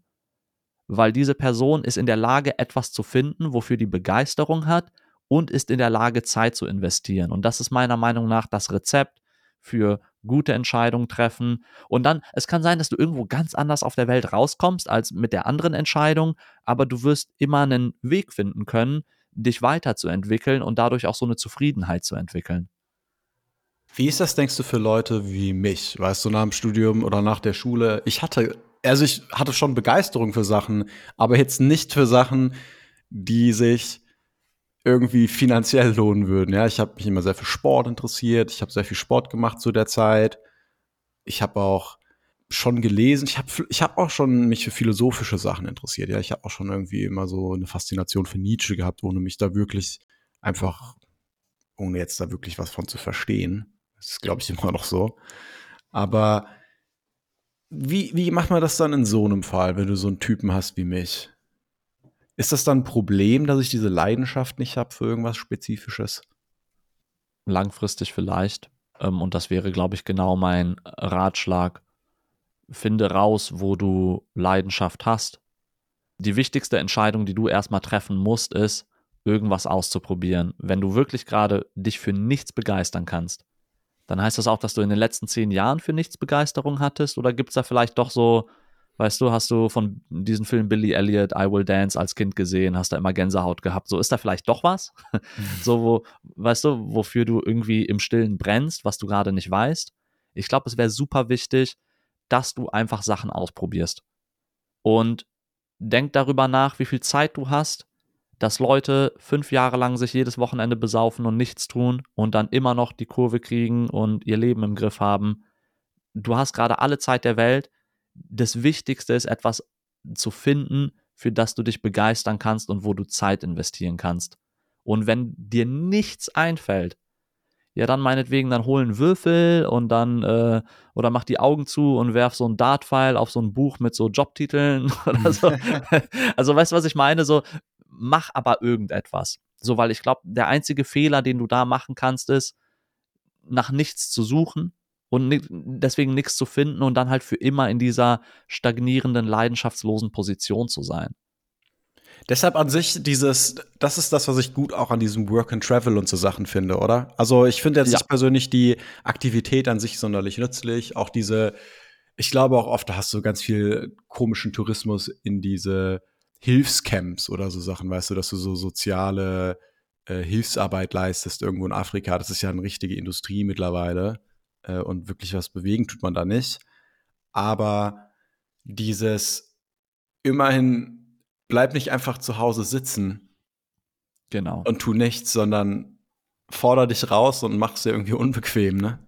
Weil diese Person ist in der Lage, etwas zu finden, wofür die Begeisterung hat und ist in der Lage, Zeit zu investieren. Und das ist meiner Meinung nach das Rezept für gute Entscheidungen treffen. Und dann, es kann sein, dass du irgendwo ganz anders auf der Welt rauskommst als mit der anderen Entscheidung, aber du wirst immer einen Weg finden können, dich weiterzuentwickeln und dadurch auch so eine Zufriedenheit zu entwickeln. Wie ist das, denkst du, für Leute wie mich? Weißt du, nach dem Studium oder nach der Schule? Ich hatte, also ich hatte schon Begeisterung für Sachen, aber jetzt nicht für Sachen, die sich irgendwie finanziell lohnen würden. Ja, ich habe mich immer sehr für Sport interessiert. Ich habe sehr viel Sport gemacht zu der Zeit. Ich habe auch schon gelesen. Ich habe ich hab auch schon mich für philosophische Sachen interessiert. Ja, ich habe auch schon irgendwie immer so eine Faszination für Nietzsche gehabt, ohne mich da wirklich einfach, ohne jetzt da wirklich was von zu verstehen. Das ist, glaube ich, immer noch so. Aber wie, wie macht man das dann in so einem Fall, wenn du so einen Typen hast wie mich? Ist das dann ein Problem, dass ich diese Leidenschaft nicht habe für irgendwas Spezifisches? Langfristig vielleicht. Ähm, und das wäre, glaube ich, genau mein Ratschlag. Finde raus, wo du Leidenschaft hast. Die wichtigste Entscheidung, die du erstmal treffen musst, ist, irgendwas auszuprobieren. Wenn du wirklich gerade dich für nichts begeistern kannst, dann heißt das auch, dass du in den letzten zehn Jahren für nichts Begeisterung hattest? Oder gibt es da vielleicht doch so Weißt du, hast du von diesem Film Billy Elliot, I Will Dance als Kind gesehen, hast da immer Gänsehaut gehabt. So ist da vielleicht doch was? (laughs) so, wo, weißt du, wofür du irgendwie im Stillen brennst, was du gerade nicht weißt. Ich glaube, es wäre super wichtig, dass du einfach Sachen ausprobierst. Und denk darüber nach, wie viel Zeit du hast, dass Leute fünf Jahre lang sich jedes Wochenende besaufen und nichts tun und dann immer noch die Kurve kriegen und ihr Leben im Griff haben. Du hast gerade alle Zeit der Welt das Wichtigste ist, etwas zu finden, für das du dich begeistern kannst und wo du Zeit investieren kannst. Und wenn dir nichts einfällt, ja, dann meinetwegen, dann hol einen Würfel und dann, äh, oder mach die Augen zu und werf so einen Dartpfeil auf so ein Buch mit so Jobtiteln (laughs) oder so. (laughs) also, weißt du, was ich meine? So, mach aber irgendetwas. So, weil ich glaube, der einzige Fehler, den du da machen kannst, ist, nach nichts zu suchen und deswegen nichts zu finden und dann halt für immer in dieser stagnierenden, leidenschaftslosen Position zu sein. Deshalb an sich dieses, das ist das, was ich gut auch an diesem Work and Travel und so Sachen finde, oder? Also ich finde jetzt ja. persönlich die Aktivität an sich sonderlich nützlich. Auch diese, ich glaube auch oft, da hast du ganz viel komischen Tourismus in diese Hilfscamps oder so Sachen, weißt du, dass du so soziale äh, Hilfsarbeit leistest irgendwo in Afrika. Das ist ja eine richtige Industrie mittlerweile äh, und wirklich was bewegen tut man da nicht. Aber dieses immerhin bleib nicht einfach zu Hause sitzen. Genau. Und tu nichts, sondern forder dich raus und mach's dir irgendwie unbequem, ne?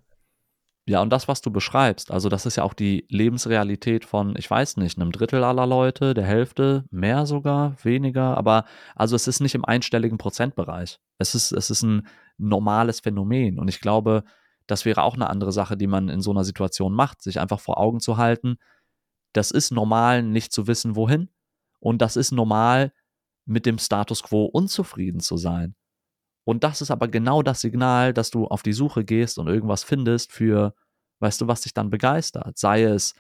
Ja, und das, was du beschreibst, also das ist ja auch die Lebensrealität von, ich weiß nicht, einem Drittel aller Leute, der Hälfte, mehr sogar, weniger, aber also es ist nicht im einstelligen Prozentbereich. Es ist, es ist ein normales Phänomen. Und ich glaube, das wäre auch eine andere Sache, die man in so einer Situation macht, sich einfach vor Augen zu halten. Das ist normal, nicht zu wissen, wohin. Und das ist normal, mit dem Status quo unzufrieden zu sein. Und das ist aber genau das Signal, dass du auf die Suche gehst und irgendwas findest für, weißt du, was dich dann begeistert. Sei es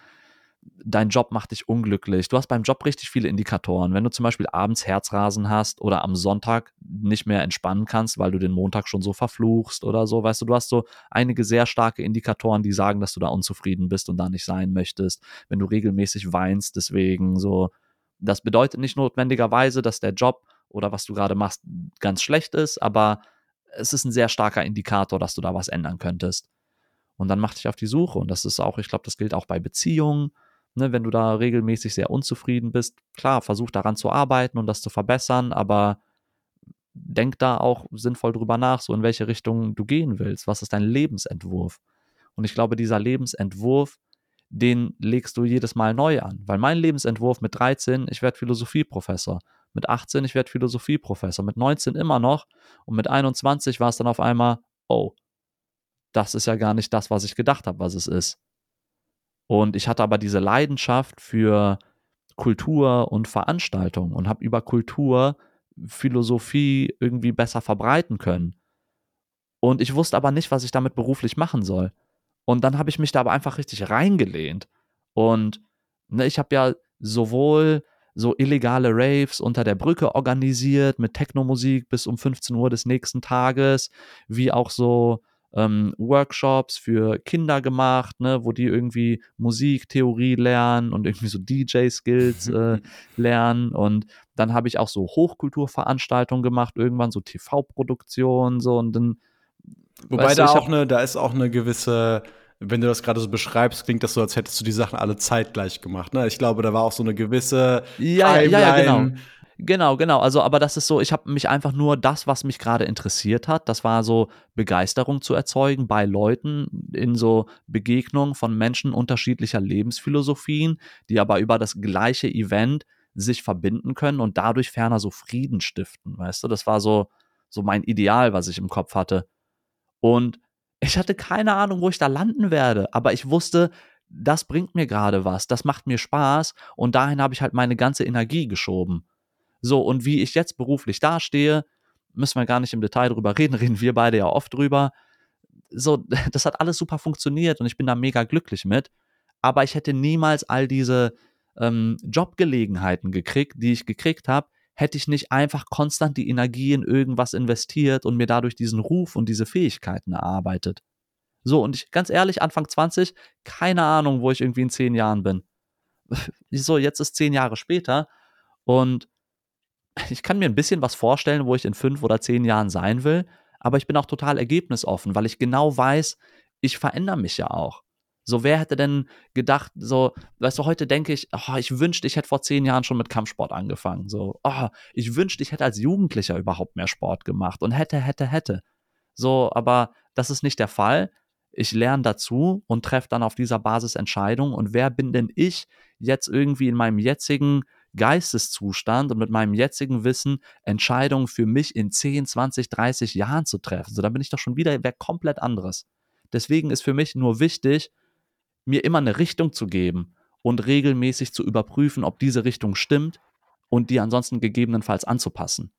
dein Job macht dich unglücklich. Du hast beim Job richtig viele Indikatoren. Wenn du zum Beispiel abends Herzrasen hast oder am Sonntag nicht mehr entspannen kannst, weil du den Montag schon so verfluchst oder so, weißt du, du hast so einige sehr starke Indikatoren, die sagen, dass du da unzufrieden bist und da nicht sein möchtest. Wenn du regelmäßig weinst, deswegen so. Das bedeutet nicht notwendigerweise, dass der Job oder was du gerade machst ganz schlecht ist, aber es ist ein sehr starker Indikator, dass du da was ändern könntest. Und dann mach dich auf die Suche. Und das ist auch, ich glaube, das gilt auch bei Beziehungen Ne, wenn du da regelmäßig sehr unzufrieden bist, klar, versuch daran zu arbeiten und das zu verbessern, aber denk da auch sinnvoll drüber nach, so in welche Richtung du gehen willst. Was ist dein Lebensentwurf? Und ich glaube, dieser Lebensentwurf, den legst du jedes Mal neu an. Weil mein Lebensentwurf mit 13, ich werde Philosophieprofessor. Mit 18, ich werde Philosophieprofessor. Mit 19 immer noch. Und mit 21 war es dann auf einmal, oh, das ist ja gar nicht das, was ich gedacht habe, was es ist. Und ich hatte aber diese Leidenschaft für Kultur und Veranstaltung und habe über Kultur Philosophie irgendwie besser verbreiten können. Und ich wusste aber nicht, was ich damit beruflich machen soll. Und dann habe ich mich da aber einfach richtig reingelehnt. Und ne, ich habe ja sowohl so illegale Raves unter der Brücke organisiert mit Technomusik bis um 15 Uhr des nächsten Tages, wie auch so ähm, Workshops für Kinder gemacht, ne, wo die irgendwie Musiktheorie lernen und irgendwie so DJ-Skills (laughs) äh, lernen. Und dann habe ich auch so Hochkulturveranstaltungen gemacht, irgendwann so TV-Produktionen, so und dann. Wobei da auch eine, da ist auch eine gewisse wenn du das gerade so beschreibst, klingt das so, als hättest du die Sachen alle zeitgleich gemacht. Ne? Ich glaube, da war auch so eine gewisse ja, Timeline. Ja, ja, genau. Genau, genau. Also, aber das ist so, ich habe mich einfach nur das, was mich gerade interessiert hat, das war so Begeisterung zu erzeugen bei Leuten in so Begegnungen von Menschen unterschiedlicher Lebensphilosophien, die aber über das gleiche Event sich verbinden können und dadurch ferner so Frieden stiften, weißt du? Das war so, so mein Ideal, was ich im Kopf hatte. Und ich hatte keine Ahnung, wo ich da landen werde, aber ich wusste, das bringt mir gerade was, das macht mir Spaß und dahin habe ich halt meine ganze Energie geschoben. So, und wie ich jetzt beruflich dastehe, müssen wir gar nicht im Detail drüber (laughs) reden, reden wir beide ja oft drüber. So, (laughs) das hat alles super funktioniert und ich bin da mega glücklich mit. Aber ich hätte niemals all diese ähm, Jobgelegenheiten gekriegt, die ich gekriegt habe, hätte ich nicht einfach konstant die Energie in irgendwas investiert und mir dadurch diesen Ruf und diese Fähigkeiten erarbeitet. So, und ich ganz ehrlich, Anfang 20, keine Ahnung, wo ich irgendwie in zehn Jahren bin (laughs) so, jetzt ist zehn Jahre später und ich kann mir ein bisschen was vorstellen, wo ich in fünf oder zehn Jahren sein will, aber ich bin auch total ergebnisoffen, weil ich genau weiß, ich verändere mich ja auch. So, wer hätte denn gedacht, so, weißt du, heute denke ich, oh, ich wünschte, ich hätte vor zehn Jahren schon mit Kampfsport angefangen. So, oh, ich wünschte, ich hätte als Jugendlicher überhaupt mehr Sport gemacht und hätte, hätte, hätte. So, aber das ist nicht der Fall. Ich lerne dazu und treffe dann auf dieser Basis Entscheidungen. Und wer bin denn ich jetzt irgendwie in meinem jetzigen Geisteszustand und mit meinem jetzigen Wissen Entscheidungen für mich in 10, 20, 30 Jahren zu treffen? So, dann bin ich doch schon wieder wer komplett anderes. Deswegen ist für mich nur wichtig, mir immer eine Richtung zu geben und regelmäßig zu überprüfen, ob diese Richtung stimmt und die ansonsten gegebenenfalls anzupassen.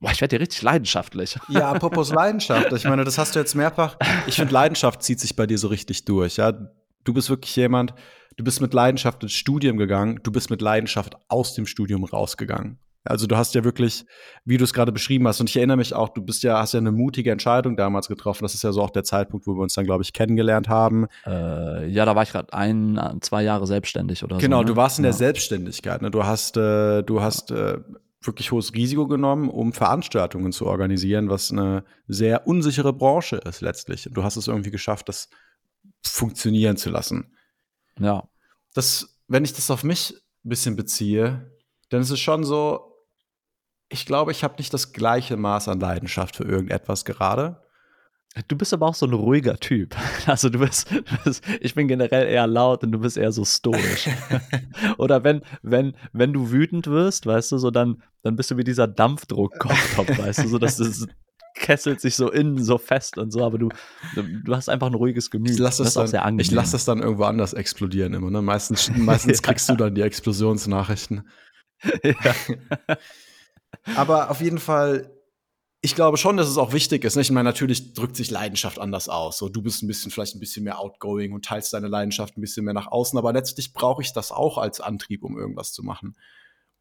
Boah, ich werde hier richtig leidenschaftlich. Ja, apropos Leidenschaft. Ich meine, das hast du jetzt mehrfach. Ich finde, Leidenschaft zieht sich bei dir so richtig durch. Ja, du bist wirklich jemand, du bist mit Leidenschaft ins Studium gegangen, du bist mit Leidenschaft aus dem Studium rausgegangen. Also du hast ja wirklich, wie du es gerade beschrieben hast, und ich erinnere mich auch, du bist ja, hast ja eine mutige Entscheidung damals getroffen. Das ist ja so auch der Zeitpunkt, wo wir uns dann, glaube ich, kennengelernt haben. Äh, ja, da war ich gerade ein, zwei Jahre selbstständig oder genau, so. Genau, ne? du warst in ja. der Selbstständigkeit. Ne? Du hast, äh, du hast äh, wirklich hohes Risiko genommen, um Veranstaltungen zu organisieren, was eine sehr unsichere Branche ist letztlich. Und du hast es irgendwie geschafft, das funktionieren zu lassen. Ja. Das, wenn ich das auf mich ein bisschen beziehe, dann ist es schon so, ich glaube, ich habe nicht das gleiche Maß an Leidenschaft für irgendetwas gerade. Du bist aber auch so ein ruhiger Typ. (laughs) Also du bist, du bist, ich bin generell eher laut und du bist eher so stoisch. (laughs) Oder wenn, wenn, wenn du wütend wirst, weißt du, so dann, dann bist du wie dieser Dampfdruck-Kochtopf, (laughs) weißt du, so dass das kesselt sich so innen so fest und so, aber du, du hast einfach ein ruhiges Gemüt. Ich lasse das, das, dann, ich lass das dann irgendwo anders explodieren immer. Ne? Meistens, meistens kriegst du dann die Explosionsnachrichten. Ja. Aber auf jeden Fall, ich glaube schon, dass es auch wichtig ist. Nicht? Ich meine, natürlich drückt sich Leidenschaft anders aus. So, du bist ein bisschen, vielleicht ein bisschen mehr outgoing und teilst deine Leidenschaft ein bisschen mehr nach außen. Aber letztlich brauche ich das auch als Antrieb, um irgendwas zu machen.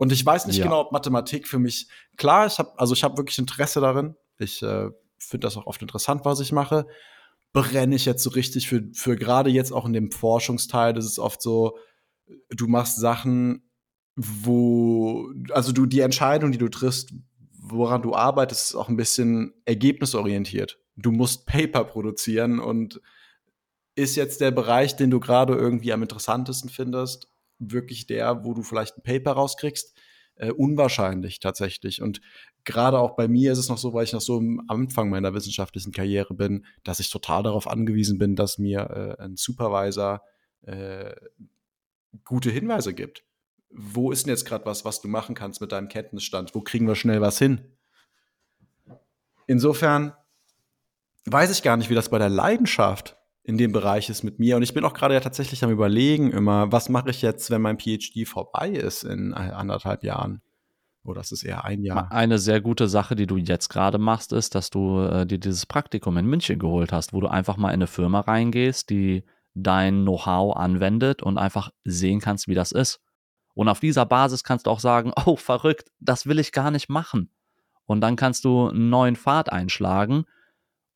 Und ich weiß nicht ja. genau, ob Mathematik für mich klar. Ich habe also ich habe wirklich Interesse darin. Ich äh, finde das auch oft interessant, was ich mache. Brenne ich jetzt so richtig für für gerade jetzt auch in dem Forschungsteil. Das ist oft so, du machst Sachen, wo, also du, die Entscheidung, die du triffst, woran du arbeitest, ist auch ein bisschen ergebnisorientiert. Du musst Paper produzieren und ist jetzt der Bereich, den du gerade irgendwie am interessantesten findest, wirklich der, wo du vielleicht ein Paper rauskriegst? Äh, unwahrscheinlich tatsächlich. Und gerade auch bei mir ist es noch so, weil ich noch so am Anfang meiner wissenschaftlichen Karriere bin, dass ich total darauf angewiesen bin, dass mir äh, ein Supervisor äh, gute Hinweise gibt wo ist denn jetzt gerade was, was du machen kannst mit deinem Kenntnisstand? Wo kriegen wir schnell was hin? Insofern weiß ich gar nicht, wie das bei der Leidenschaft in dem Bereich ist mit mir. Und ich bin auch gerade ja tatsächlich am Überlegen immer, was mache ich jetzt, wenn mein PhD vorbei ist in anderthalb Jahren? Oder ist es eher ein Jahr? Eine sehr gute Sache, die du jetzt gerade machst, ist, dass du äh, dir dieses Praktikum in München geholt hast, wo du einfach mal in eine Firma reingehst, die dein Know-how anwendet und einfach sehen kannst, wie das ist. Und auf dieser Basis kannst du auch sagen, (laughs) oh, verrückt, das will ich gar nicht machen. Und dann kannst du einen neuen Pfad einschlagen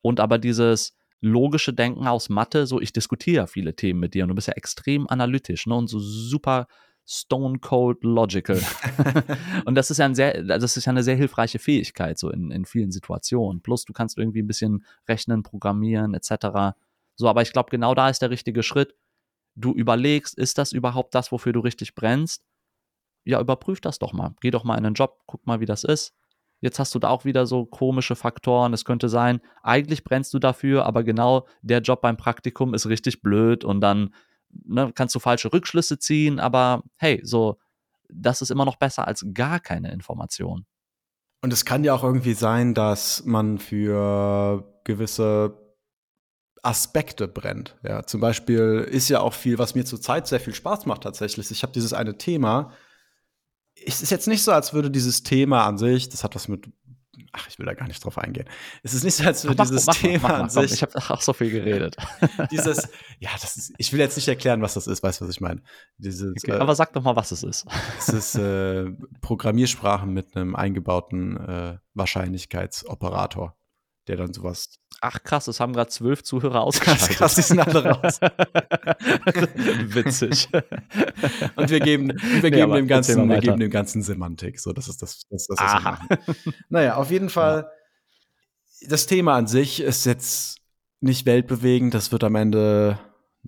und aber dieses logische Denken aus Mathe, so ich diskutiere viele Themen mit dir und du bist ja extrem analytisch ne, und so super stone cold logical. (laughs) und das ist ja ein sehr, das ist ja eine sehr hilfreiche Fähigkeit so in, in vielen Situationen. Plus du kannst irgendwie ein bisschen rechnen, programmieren etc. So, aber ich glaube, genau da ist der richtige Schritt du überlegst, ist das überhaupt das, wofür du richtig brennst? Ja, überprüf das doch mal. Geh doch mal in den Job, guck mal, wie das ist. Jetzt hast du da auch wieder so komische Faktoren. Es könnte sein, eigentlich brennst du dafür, aber genau der Job beim Praktikum ist richtig blöd und dann ne, kannst du falsche Rückschlüsse ziehen, aber hey, so, das ist immer noch besser als gar keine Information. Und es kann ja auch irgendwie sein, dass man für gewisse Aspekte brennt. Ja, zum Beispiel ist ja auch viel, was mir zurzeit sehr viel Spaß macht tatsächlich. Ich habe dieses eine Thema. Es ist jetzt nicht so, als würde dieses Thema an sich, das hat was mit Ach, ich will da gar nicht drauf eingehen. Es ist nicht so, als würde dieses mach, Thema mach, mach, an sich. Ich habe auch so viel geredet. (laughs) (laughs) dieses, ja, das ist, ich will jetzt nicht erklären, was das ist, weißt du, was ich meine? Dieses, okay, äh, aber sag doch mal, was es ist. Es ist äh, Programmiersprachen mit einem eingebauten äh, Wahrscheinlichkeitsoperator der dann sowas. Ach krass, es haben gerade zwölf Zuhörer ausgeschaltet. krass, die sind alle raus. (laughs) Witzig. Und wir geben, wir Nee, geben, aber dem, ganzen, wir geben dem ganzen Semantik. So, das ist das, das, das Aha. Naja, auf jeden Fall, das Thema an sich ist jetzt nicht weltbewegend. Das wird am Ende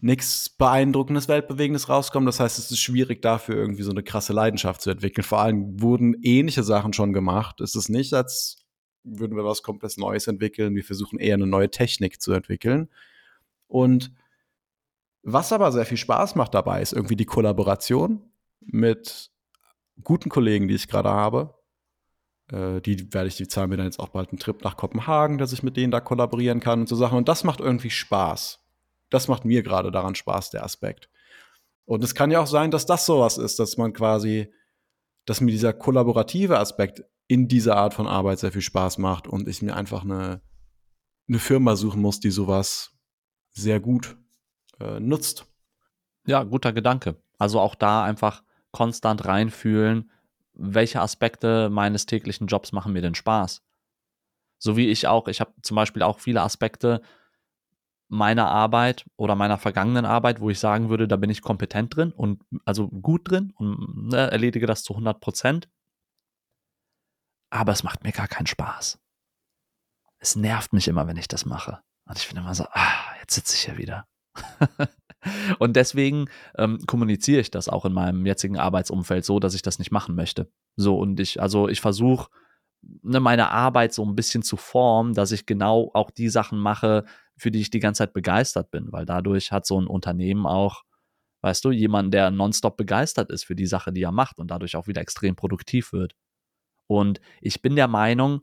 nichts Beeindruckendes, Weltbewegendes rauskommen. Das heißt, es ist schwierig dafür irgendwie so eine krasse Leidenschaft zu entwickeln. Vor allem wurden ähnliche Sachen schon gemacht. Es ist nicht, als würden wir was komplett Neues entwickeln. Wir versuchen eher eine neue Technik zu entwickeln. Und was aber sehr viel Spaß macht dabei, ist irgendwie die Kollaboration mit guten Kollegen, die ich gerade habe. Äh, die werde ich, die zahlen mir dann jetzt auch bald einen Trip nach Kopenhagen, dass ich mit denen da kollaborieren kann und so Sachen. Und das macht irgendwie Spaß. Das macht mir gerade daran Spaß, der Aspekt. Und es kann ja auch sein, dass das sowas ist, dass man quasi, dass mir dieser kollaborative Aspekt in dieser Art von Arbeit sehr viel Spaß macht und ich mir einfach eine, eine Firma suchen muss, die sowas sehr gut äh, nutzt. Ja, guter Gedanke. Also auch da einfach konstant reinfühlen, welche Aspekte meines täglichen Jobs machen mir denn Spaß. So wie ich auch, ich habe zum Beispiel auch viele Aspekte meiner Arbeit oder meiner vergangenen Arbeit, wo ich sagen würde, da bin ich kompetent drin und also gut drin und ne, erledige das zu 100 Prozent. Aber es macht mir gar keinen Spaß. Es nervt mich immer, wenn ich das mache. Und ich bin immer so, ah, jetzt sitze ich hier wieder. (laughs) und deswegen ähm, kommuniziere ich das auch in meinem jetzigen Arbeitsumfeld so, dass ich das nicht machen möchte. So, und ich, also ich versuche, ne, meine Arbeit so ein bisschen zu formen, dass ich genau auch die Sachen mache, für die ich die ganze Zeit begeistert bin, weil dadurch hat so ein Unternehmen auch, weißt du, jemanden, der nonstop begeistert ist für die Sache, die er macht und dadurch auch wieder extrem produktiv wird. Und ich bin der Meinung,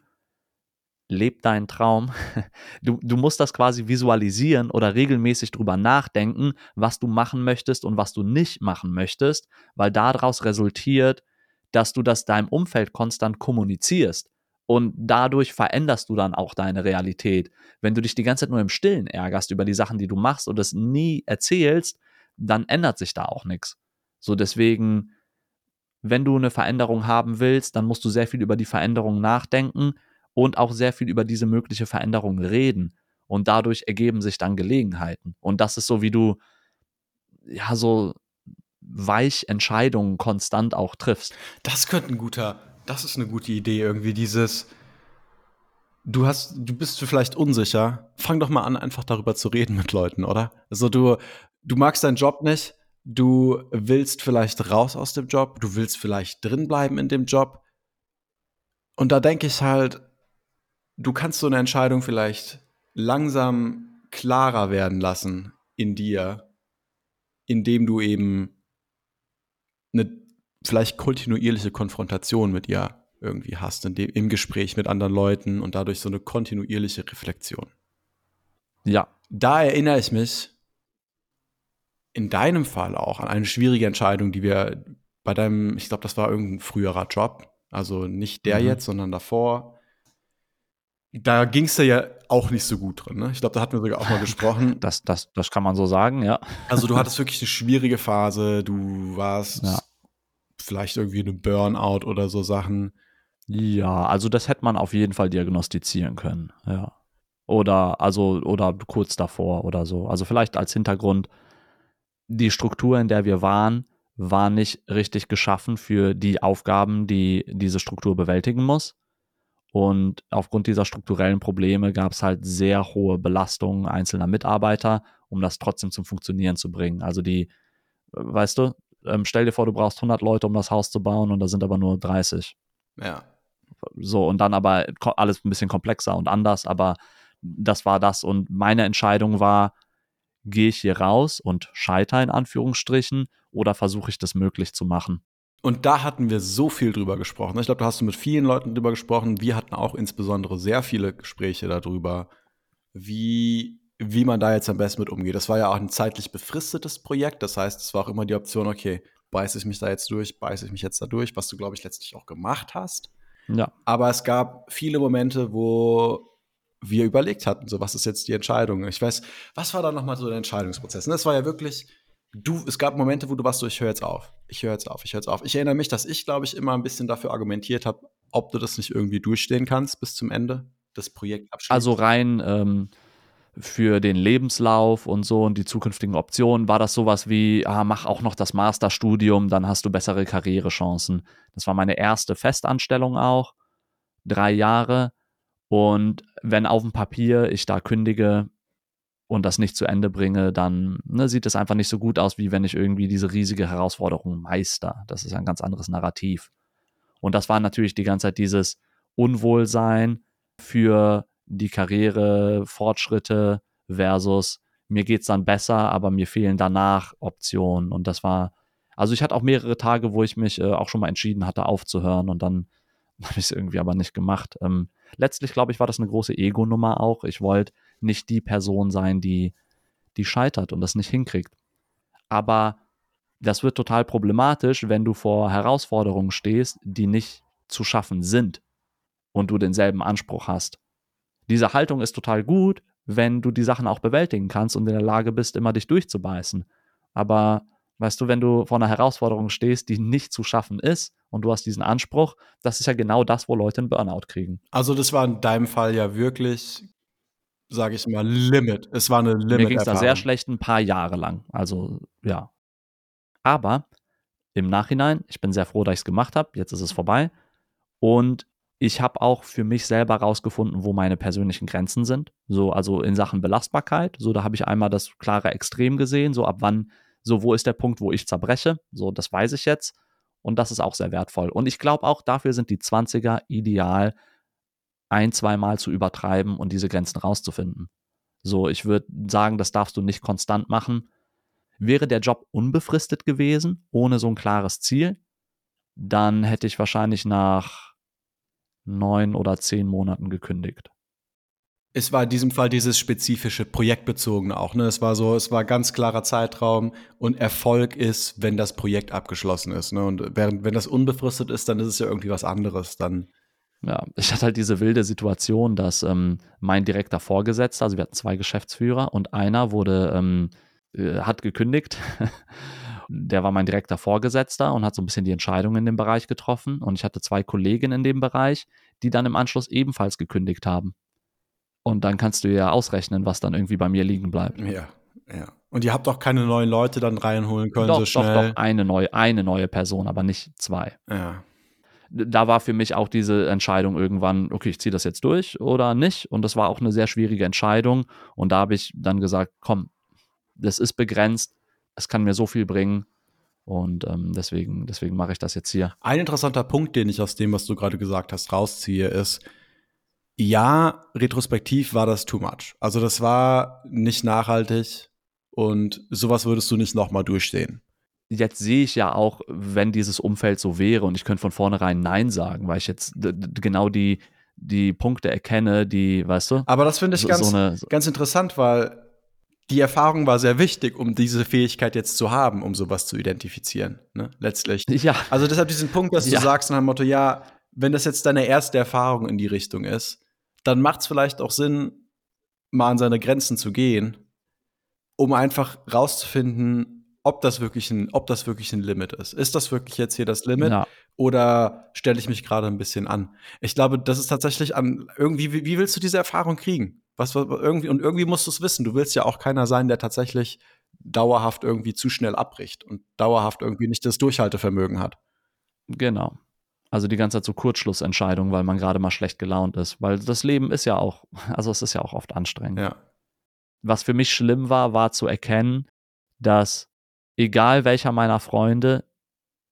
leb deinen Traum. (laughs) Du, du musst das quasi visualisieren oder regelmäßig drüber nachdenken, was du machen möchtest und was du nicht machen möchtest, weil daraus resultiert, dass du das deinem Umfeld konstant kommunizierst. Und dadurch veränderst du dann auch deine Realität. Wenn du dich die ganze Zeit nur im Stillen ärgerst über die Sachen, die du machst und es nie erzählst, dann ändert sich da auch nichts. So deswegen, wenn du eine Veränderung haben willst, dann musst du sehr viel über die Veränderung nachdenken und auch sehr viel über diese mögliche Veränderung reden. Und dadurch ergeben sich dann Gelegenheiten. Und das ist so, wie du ja so weich Entscheidungen konstant auch triffst. Das könnte ein guter, das ist eine gute Idee, irgendwie dieses. Du hast, du bist vielleicht unsicher. Fang doch mal an, einfach darüber zu reden mit Leuten, oder? Also du, du magst deinen Job nicht, du willst vielleicht raus aus dem Job, du willst vielleicht drin bleiben in dem Job. Und da denke ich halt, du kannst so eine Entscheidung vielleicht langsam klarer werden lassen in dir, indem du eben eine vielleicht kontinuierliche Konfrontation mit ihr irgendwie hast, in dem, im Gespräch mit anderen Leuten und dadurch so eine kontinuierliche Reflexion. Ja, Da erinnere ich mich in deinem Fall auch an eine schwierige Entscheidung, die wir bei deinem, ich glaube, das war irgendein früherer Job, also nicht der Mhm. jetzt, sondern davor. Da ging es dir ja auch nicht so gut drin. Ne? Ich glaube, da hatten wir sogar auch mal (laughs) gesprochen. das, das, das kann man so sagen, ja. Also du hattest wirklich eine schwierige Phase, du warst Ja. vielleicht irgendwie eine Burnout oder so Sachen. Ja, also das hätte man auf jeden Fall diagnostizieren können, ja. Oder, also, oder kurz davor oder so. Also vielleicht als Hintergrund, die Struktur, in der wir waren, war nicht richtig geschaffen für die Aufgaben, die diese Struktur bewältigen muss. Und aufgrund dieser strukturellen Probleme gab es halt sehr hohe Belastungen einzelner Mitarbeiter, um das trotzdem zum Funktionieren zu bringen. Also die, weißt du, ähm, stell dir vor, du brauchst 100 Leute, um das Haus zu bauen und da sind aber nur 30 Ja. so und dann aber alles ein bisschen komplexer und anders, aber das war das und meine Entscheidung war, gehe ich hier raus und scheitere in Anführungsstrichen oder versuche ich das möglich zu machen? Und da hatten wir so viel drüber gesprochen. Ich glaube, da hast du mit vielen Leuten drüber gesprochen. Wir hatten auch insbesondere sehr viele Gespräche darüber, wie, wie man da jetzt am besten mit umgeht. Das war ja auch ein zeitlich befristetes Projekt. Das heißt, es war auch immer die Option, okay, beiße ich mich da jetzt durch, beiße ich mich jetzt da durch, was du, glaube ich, letztlich auch gemacht hast. Ja, Aber es gab viele Momente, wo wir überlegt hatten, so was ist jetzt die Entscheidung. Ich weiß, was war da nochmal so der Entscheidungsprozess? Und das war ja wirklich, du, es gab Momente, wo du warst so, ich höre jetzt auf, ich höre jetzt auf, ich höre jetzt auf. Ich erinnere mich, dass ich, glaube ich, immer ein bisschen dafür argumentiert habe, ob du das nicht irgendwie durchstehen kannst bis zum Ende. das Projekt abschließt? Also rein ähm, für den Lebenslauf und so und die zukünftigen Optionen war das sowas wie, ah, mach auch noch das Masterstudium, dann hast du bessere Karrierechancen. Das war meine erste Festanstellung auch, drei Jahre. Und wenn auf dem Papier ich da kündige und das nicht zu Ende bringe, dann ne, sieht es einfach nicht so gut aus, wie wenn ich irgendwie diese riesige Herausforderung meister. Das ist ein ganz anderes Narrativ. Und das war natürlich die ganze Zeit dieses Unwohlsein für die Karriere, Fortschritte versus mir geht es dann besser, aber mir fehlen danach Optionen. Und das war, also ich hatte auch mehrere Tage, wo ich mich äh, auch schon mal entschieden hatte, aufzuhören und dann (laughs) habe ich es irgendwie aber nicht gemacht. Ähm, letztlich, glaube ich, war das eine große Ego-Nummer auch. Ich wollte nicht die Person sein, die, die scheitert und das nicht hinkriegt. Aber das wird total problematisch, wenn du vor Herausforderungen stehst, die nicht zu schaffen sind und du denselben Anspruch hast. Diese Haltung ist total gut, wenn du die Sachen auch bewältigen kannst und in der Lage bist, immer dich durchzubeißen. Aber weißt du, wenn du vor einer Herausforderung stehst, die nicht zu schaffen ist und du hast diesen Anspruch, das ist ja genau das, wo Leute einen Burnout kriegen. Also das war in deinem Fall ja wirklich, sage ich mal, Limit. Es war eine Limit. Mir ging es da sehr schlecht ein paar Jahre lang. Also ja. Aber im Nachhinein, ich bin sehr froh, dass ich es gemacht habe. Jetzt ist es vorbei. Und ich habe auch für mich selber rausgefunden, wo meine persönlichen Grenzen sind. So, also in Sachen Belastbarkeit. So, da habe ich einmal das klare Extrem gesehen. So, ab wann, so, wo ist der Punkt, wo ich zerbreche? So, das weiß ich jetzt. Und das ist auch sehr wertvoll. Und ich glaube auch, dafür sind die 20er ideal, ein, zweimal zu übertreiben und diese Grenzen rauszufinden. So, ich würde sagen, das darfst du nicht konstant machen. Wäre der Job unbefristet gewesen, ohne so ein klares Ziel, dann hätte ich wahrscheinlich nach neun oder zehn Monaten gekündigt. Es war in diesem Fall dieses spezifische projektbezogene auch. Ne? Es war so, es war ganz klarer Zeitraum und Erfolg ist, wenn das Projekt abgeschlossen ist. Ne? Und während, wenn das unbefristet ist, dann ist es ja irgendwie was anderes. Dann ja, ich hatte halt diese wilde Situation, dass ähm, mein direkter Vorgesetzter, also wir hatten zwei Geschäftsführer und einer wurde, ähm, äh, hat gekündigt (laughs) der war mein direkter Vorgesetzter und hat so ein bisschen die Entscheidung in dem Bereich getroffen. Und ich hatte zwei Kolleginnen in dem Bereich, die dann im Anschluss ebenfalls gekündigt haben. Und dann kannst du ja ausrechnen, was dann irgendwie bei mir liegen bleibt. Ja, ja. Und ihr habt auch keine neuen Leute dann reinholen können doch, so schnell. Doch, doch, eine neue, eine neue Person, aber nicht zwei. Ja. Da war für mich auch diese Entscheidung irgendwann, okay, ich ziehe das jetzt durch oder nicht. Und das war auch eine sehr schwierige Entscheidung. Und da habe ich dann gesagt, komm, das ist begrenzt es kann mir so viel bringen. Und ähm, deswegen, deswegen mache ich das jetzt hier. Ein interessanter Punkt, den ich aus dem, was du gerade gesagt hast, rausziehe, ist, ja, retrospektiv war das too much. Also das war nicht nachhaltig und sowas würdest du nicht nochmal durchstehen. Jetzt sehe ich ja auch, wenn dieses Umfeld so wäre und ich könnte von vornherein Nein sagen, weil ich jetzt genau die, die Punkte erkenne, die, weißt du? Aber das finde ich so, ganz, so eine, ganz interessant, weil die Erfahrung war sehr wichtig, um diese Fähigkeit jetzt zu haben, um sowas zu identifizieren, ne? letztlich. (laughs) Ja. Also deshalb diesen Punkt, dass ja. du sagst nach dem Motto, ja, wenn das jetzt deine erste Erfahrung in die Richtung ist, dann macht es vielleicht auch Sinn, mal an seine Grenzen zu gehen, um einfach rauszufinden, ob das wirklich ein, ob das wirklich ein Limit ist. Ist das wirklich jetzt hier das Limit? Ja. Oder stelle ich mich gerade ein bisschen an? Ich glaube, das ist tatsächlich an irgendwie, wie, wie willst du diese Erfahrung kriegen? Was, was irgendwie, und irgendwie musst du es wissen. Du willst ja auch keiner sein, der tatsächlich dauerhaft irgendwie zu schnell abbricht und dauerhaft irgendwie nicht das Durchhaltevermögen hat. Genau. Also die ganze Zeit so Kurzschlussentscheidungen, weil man gerade mal schlecht gelaunt ist. Weil das Leben ist ja auch, (laughs) also es ist ja auch oft anstrengend. Ja. Was für mich schlimm war, war zu erkennen, dass egal welcher meiner Freunde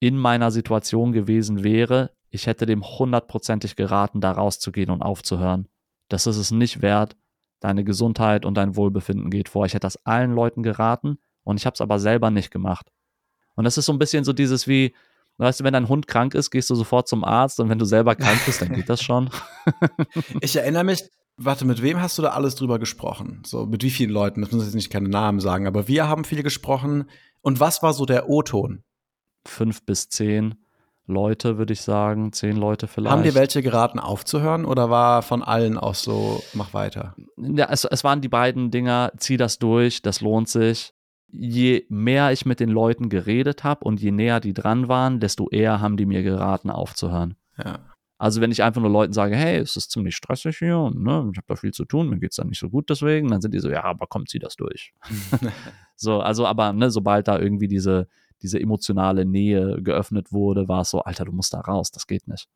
in meiner Situation gewesen wäre, ich hätte dem hundertprozentig geraten, da rauszugehen und aufzuhören. Das ist es nicht wert, deine Gesundheit und dein Wohlbefinden geht vor. Ich hätte das allen Leuten geraten und ich habe es aber selber nicht gemacht. Und das ist so ein bisschen so dieses wie, weißt du, wenn dein Hund krank ist, gehst du sofort zum Arzt und wenn du selber krank bist, dann geht das (laughs) schon. ich erinnere mich, warte, mit wem hast du da alles drüber gesprochen? So, mit wie vielen Leuten? Das muss ich jetzt nicht keine Namen sagen, aber wir haben viel gesprochen. Und was war so der O-Ton? Fünf bis zehn. Leute, würde ich sagen, zehn Leute vielleicht. Haben dir welche geraten aufzuhören oder war von allen auch so, mach weiter? Ja, es, es waren die beiden Dinger, zieh das durch, das lohnt sich. Je mehr ich mit den Leuten geredet habe und je näher die dran waren, desto eher haben die mir geraten aufzuhören. Ja. Also wenn ich einfach nur Leuten sage, hey, es ist ziemlich stressig hier und ne, ich habe da viel zu tun, mir geht es dann nicht so gut deswegen, dann sind die so, ja, aber kommt sie das durch. (laughs) so, also aber ne, sobald da irgendwie diese, diese emotionale Nähe geöffnet wurde, war es so, Alter, du musst da raus, das geht nicht.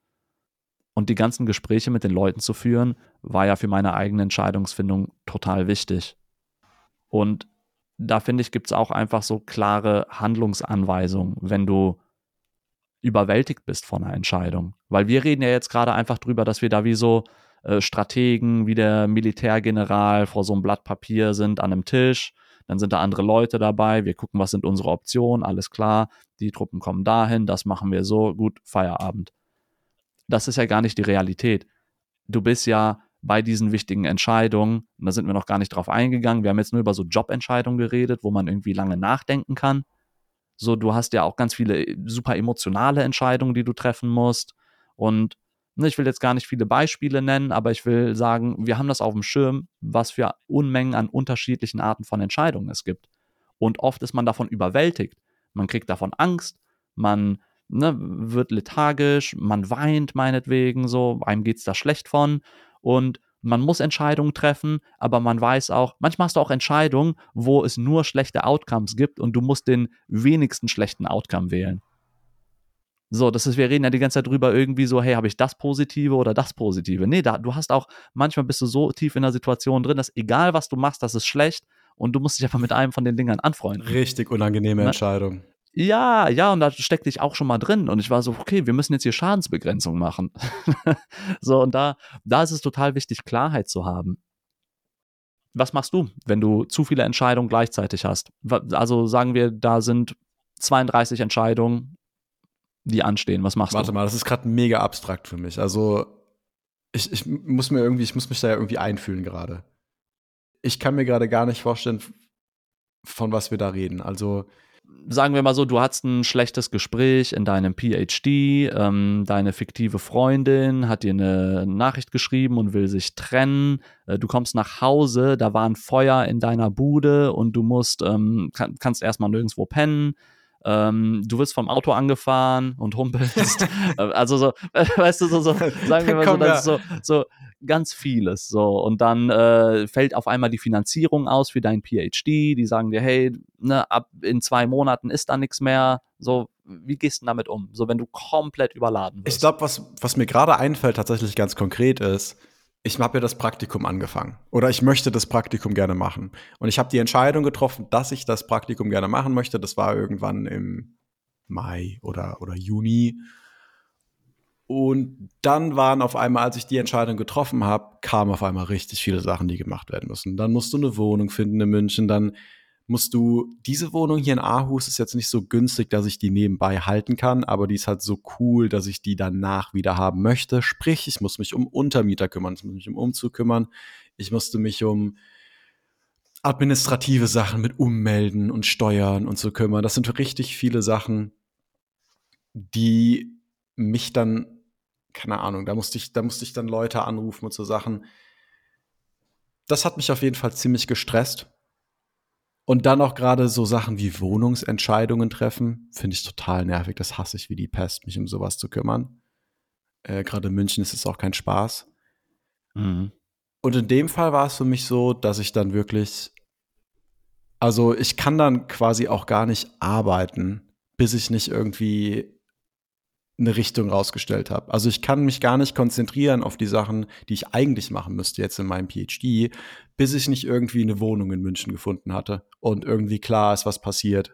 Und die ganzen Gespräche mit den Leuten zu führen, war ja für meine eigene Entscheidungsfindung total wichtig. Und da finde ich, gibt es auch einfach so klare Handlungsanweisungen, wenn du überwältigt bist von einer Entscheidung. Weil wir reden ja jetzt gerade einfach drüber, dass wir da wie so äh, Strategen, wie der Militärgeneral vor so einem Blatt Papier sind an einem Tisch. Dann sind da andere Leute dabei. Wir gucken, was sind unsere Optionen. Alles klar. Die Truppen kommen dahin. Das machen wir so. Gut, Feierabend. Das ist ja gar nicht die Realität. Du bist ja bei diesen wichtigen Entscheidungen, und da sind wir noch gar nicht drauf eingegangen. Wir haben jetzt nur über so Jobentscheidungen geredet, wo man irgendwie lange nachdenken kann. So, du hast ja auch ganz viele äh, super emotionale Entscheidungen, die du treffen musst. Und ne, ich will jetzt gar nicht viele Beispiele nennen, aber ich will sagen, wir haben das auf dem Schirm, was für Unmengen an unterschiedlichen Arten von Entscheidungen es gibt. Und oft ist man davon überwältigt. Man kriegt davon Angst, man ne, wird lethargisch, man weint meinetwegen so, einem geht es da schlecht von. Und man muss Entscheidungen treffen, aber man weiß auch, manchmal hast du auch Entscheidungen, wo es nur schlechte Outcomes gibt und du musst den wenigsten schlechten Outcome wählen. So, das ist, wir reden ja die ganze Zeit drüber irgendwie so, hey, habe ich das Positive oder das Positive? Nee, da, du hast auch, manchmal bist du so tief in der Situation drin, dass egal was du machst, das ist schlecht und du musst dich einfach mit einem von den Dingern anfreunden. Richtig unangenehme Na, Entscheidung. Ja, ja, und da steckte ich auch schon mal drin. Und ich war so, okay, wir müssen jetzt hier Schadensbegrenzung machen. (laughs) so, und da, da ist es total wichtig, Klarheit zu haben. Was machst du, wenn du zu viele Entscheidungen gleichzeitig hast? Also sagen wir, da sind 32 Entscheidungen, die anstehen. Was machst Warte du? Warte mal, das ist gerade mega abstrakt für mich. Also ich, ich muss mir irgendwie, ich muss mich da ja irgendwie einfühlen gerade. Ich kann mir gerade gar nicht vorstellen, von was wir da reden. Also sagen wir mal so, du hattest ein schlechtes Gespräch in deinem PhD, ähm, deine fiktive Freundin hat dir eine Nachricht geschrieben und will sich trennen, äh, du kommst nach Hause, da war ein Feuer in deiner Bude und du musst, ähm, kann, kannst erstmal nirgendwo pennen, ähm, du wirst vom Auto angefahren und humpelst. (laughs) Äh, also so, (laughs) weißt du, so, so sagen wir mal so, das ist so, so ganz vieles. So. Und dann äh, fällt auf einmal die Finanzierung aus für dein PhD. Die sagen dir, hey, ne, ab in zwei Monaten ist da nichts mehr. So, wie gehst du damit um? So, wenn du komplett überladen wirst. Ich glaube, was, was mir gerade einfällt, tatsächlich ganz konkret ist, ich habe ja das Praktikum angefangen oder ich möchte das Praktikum gerne machen. Und ich habe die Entscheidung getroffen, dass ich das Praktikum gerne machen möchte. Das war irgendwann im Mai oder, oder Juni. Und dann waren auf einmal, als ich die Entscheidung getroffen habe, kamen auf einmal richtig viele Sachen, die gemacht werden müssen. Dann musst du eine Wohnung finden in München, dann musst du, diese Wohnung hier in Aarhus ist jetzt nicht so günstig, dass ich die nebenbei halten kann, aber die ist halt so cool, dass ich die danach wieder haben möchte. Sprich, ich muss mich um Untermieter kümmern, ich muss mich um Umzug kümmern, ich musste mich um administrative Sachen mit Ummelden und Steuern und so kümmern. Das sind richtig viele Sachen, die mich dann, keine Ahnung, da musste ich, da musste ich dann Leute anrufen und so Sachen. Das hat mich auf jeden Fall ziemlich gestresst und dann auch gerade so Sachen wie Wohnungsentscheidungen treffen, finde ich total nervig. Das hasse ich wie die Pest, mich um sowas zu kümmern. Äh, gerade in München ist es auch kein Spaß. Mhm. Und in dem Fall war es für mich so, dass ich dann wirklich, also ich kann dann quasi auch gar nicht arbeiten, bis ich nicht irgendwie eine Richtung rausgestellt habe. Also ich kann mich gar nicht konzentrieren auf die Sachen, die ich eigentlich machen müsste jetzt in meinem PhD, bis ich nicht irgendwie eine Wohnung in München gefunden hatte und irgendwie klar ist, was passiert.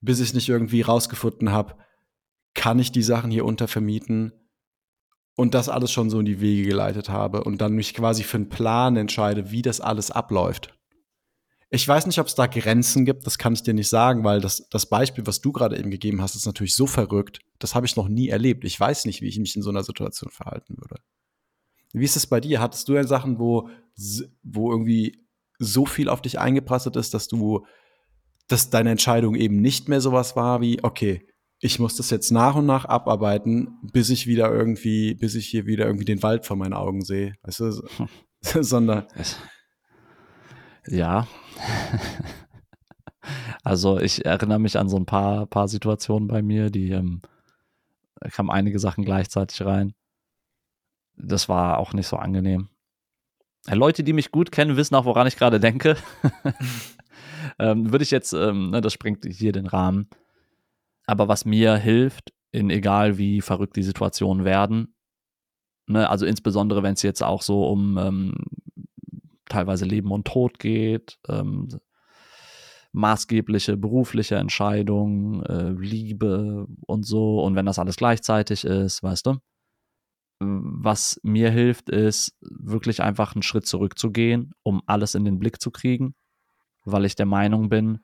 Bis ich nicht irgendwie rausgefunden habe, kann ich die Sachen hier untervermieten und das alles schon so in die Wege geleitet habe und dann mich quasi für einen Plan entscheide, wie das alles abläuft. Ich weiß nicht, ob es da Grenzen gibt, das kann ich dir nicht sagen, weil das, das Beispiel, was du gerade eben gegeben hast, ist natürlich so verrückt. Das habe ich noch nie erlebt. Ich weiß nicht, wie ich mich in so einer Situation verhalten würde. Wie ist es bei dir? Hattest du denn Sachen, wo, wo irgendwie so viel auf dich eingeprasselt ist, dass du, dass deine Entscheidung eben nicht mehr sowas war wie, okay, ich muss das jetzt nach und nach abarbeiten, bis ich wieder irgendwie, bis ich hier wieder irgendwie den Wald vor meinen Augen sehe. Weißt du, (laughs) sondern. Ja. (laughs) also ich erinnere mich an so ein paar, paar Situationen bei mir, die, ähm, kamen einige Sachen gleichzeitig rein. Das war auch nicht so angenehm. Leute, die mich gut kennen, wissen auch, woran ich gerade denke. (laughs) ähm, Würde ich jetzt, ähm, ne, das springt hier den Rahmen. Aber was mir hilft, in egal wie verrückt die Situationen werden, ne, also insbesondere wenn es jetzt auch so um ähm, teilweise Leben und Tod geht, ähm, maßgebliche berufliche Entscheidungen, äh, Liebe und so, und wenn das alles gleichzeitig ist, weißt du, was mir hilft, ist wirklich einfach einen Schritt zurückzugehen, um alles in den Blick zu kriegen, weil ich der Meinung bin,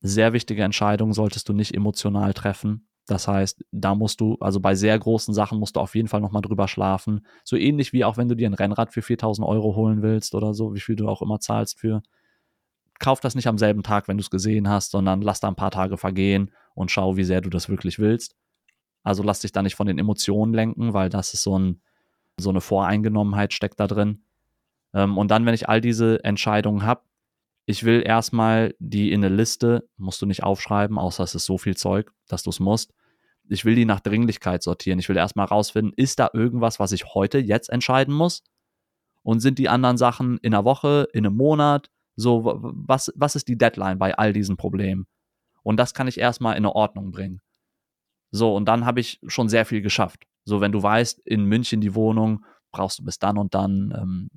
sehr wichtige Entscheidungen solltest du nicht emotional treffen. Das heißt, da musst du, also bei sehr großen Sachen musst du auf jeden Fall nochmal drüber schlafen. So ähnlich wie auch wenn du dir ein Rennrad für 4000 Euro holen willst oder so, wie viel du auch immer zahlst für. Kauf das nicht am selben Tag, wenn du es gesehen hast, sondern lass da ein paar Tage vergehen und schau, wie sehr du das wirklich willst. Also lass dich da nicht von den Emotionen lenken, weil das ist so, ein, so eine Voreingenommenheit steckt da drin. Ähm, und dann, wenn ich all diese Entscheidungen habe, ich will erstmal die in eine Liste, musst du nicht aufschreiben, außer es ist so viel Zeug, dass du es musst. Ich will die nach Dringlichkeit sortieren. Ich will erstmal rausfinden, ist da irgendwas, was ich heute jetzt entscheiden muss? Und sind die anderen Sachen in einer Woche, in einem Monat? So, was, was ist die Deadline bei all diesen Problemen? Und das kann ich erstmal in eine Ordnung bringen. So, und dann habe ich schon sehr viel geschafft. So, wenn du weißt, in München die Wohnung brauchst du bis dann und dann, ähm,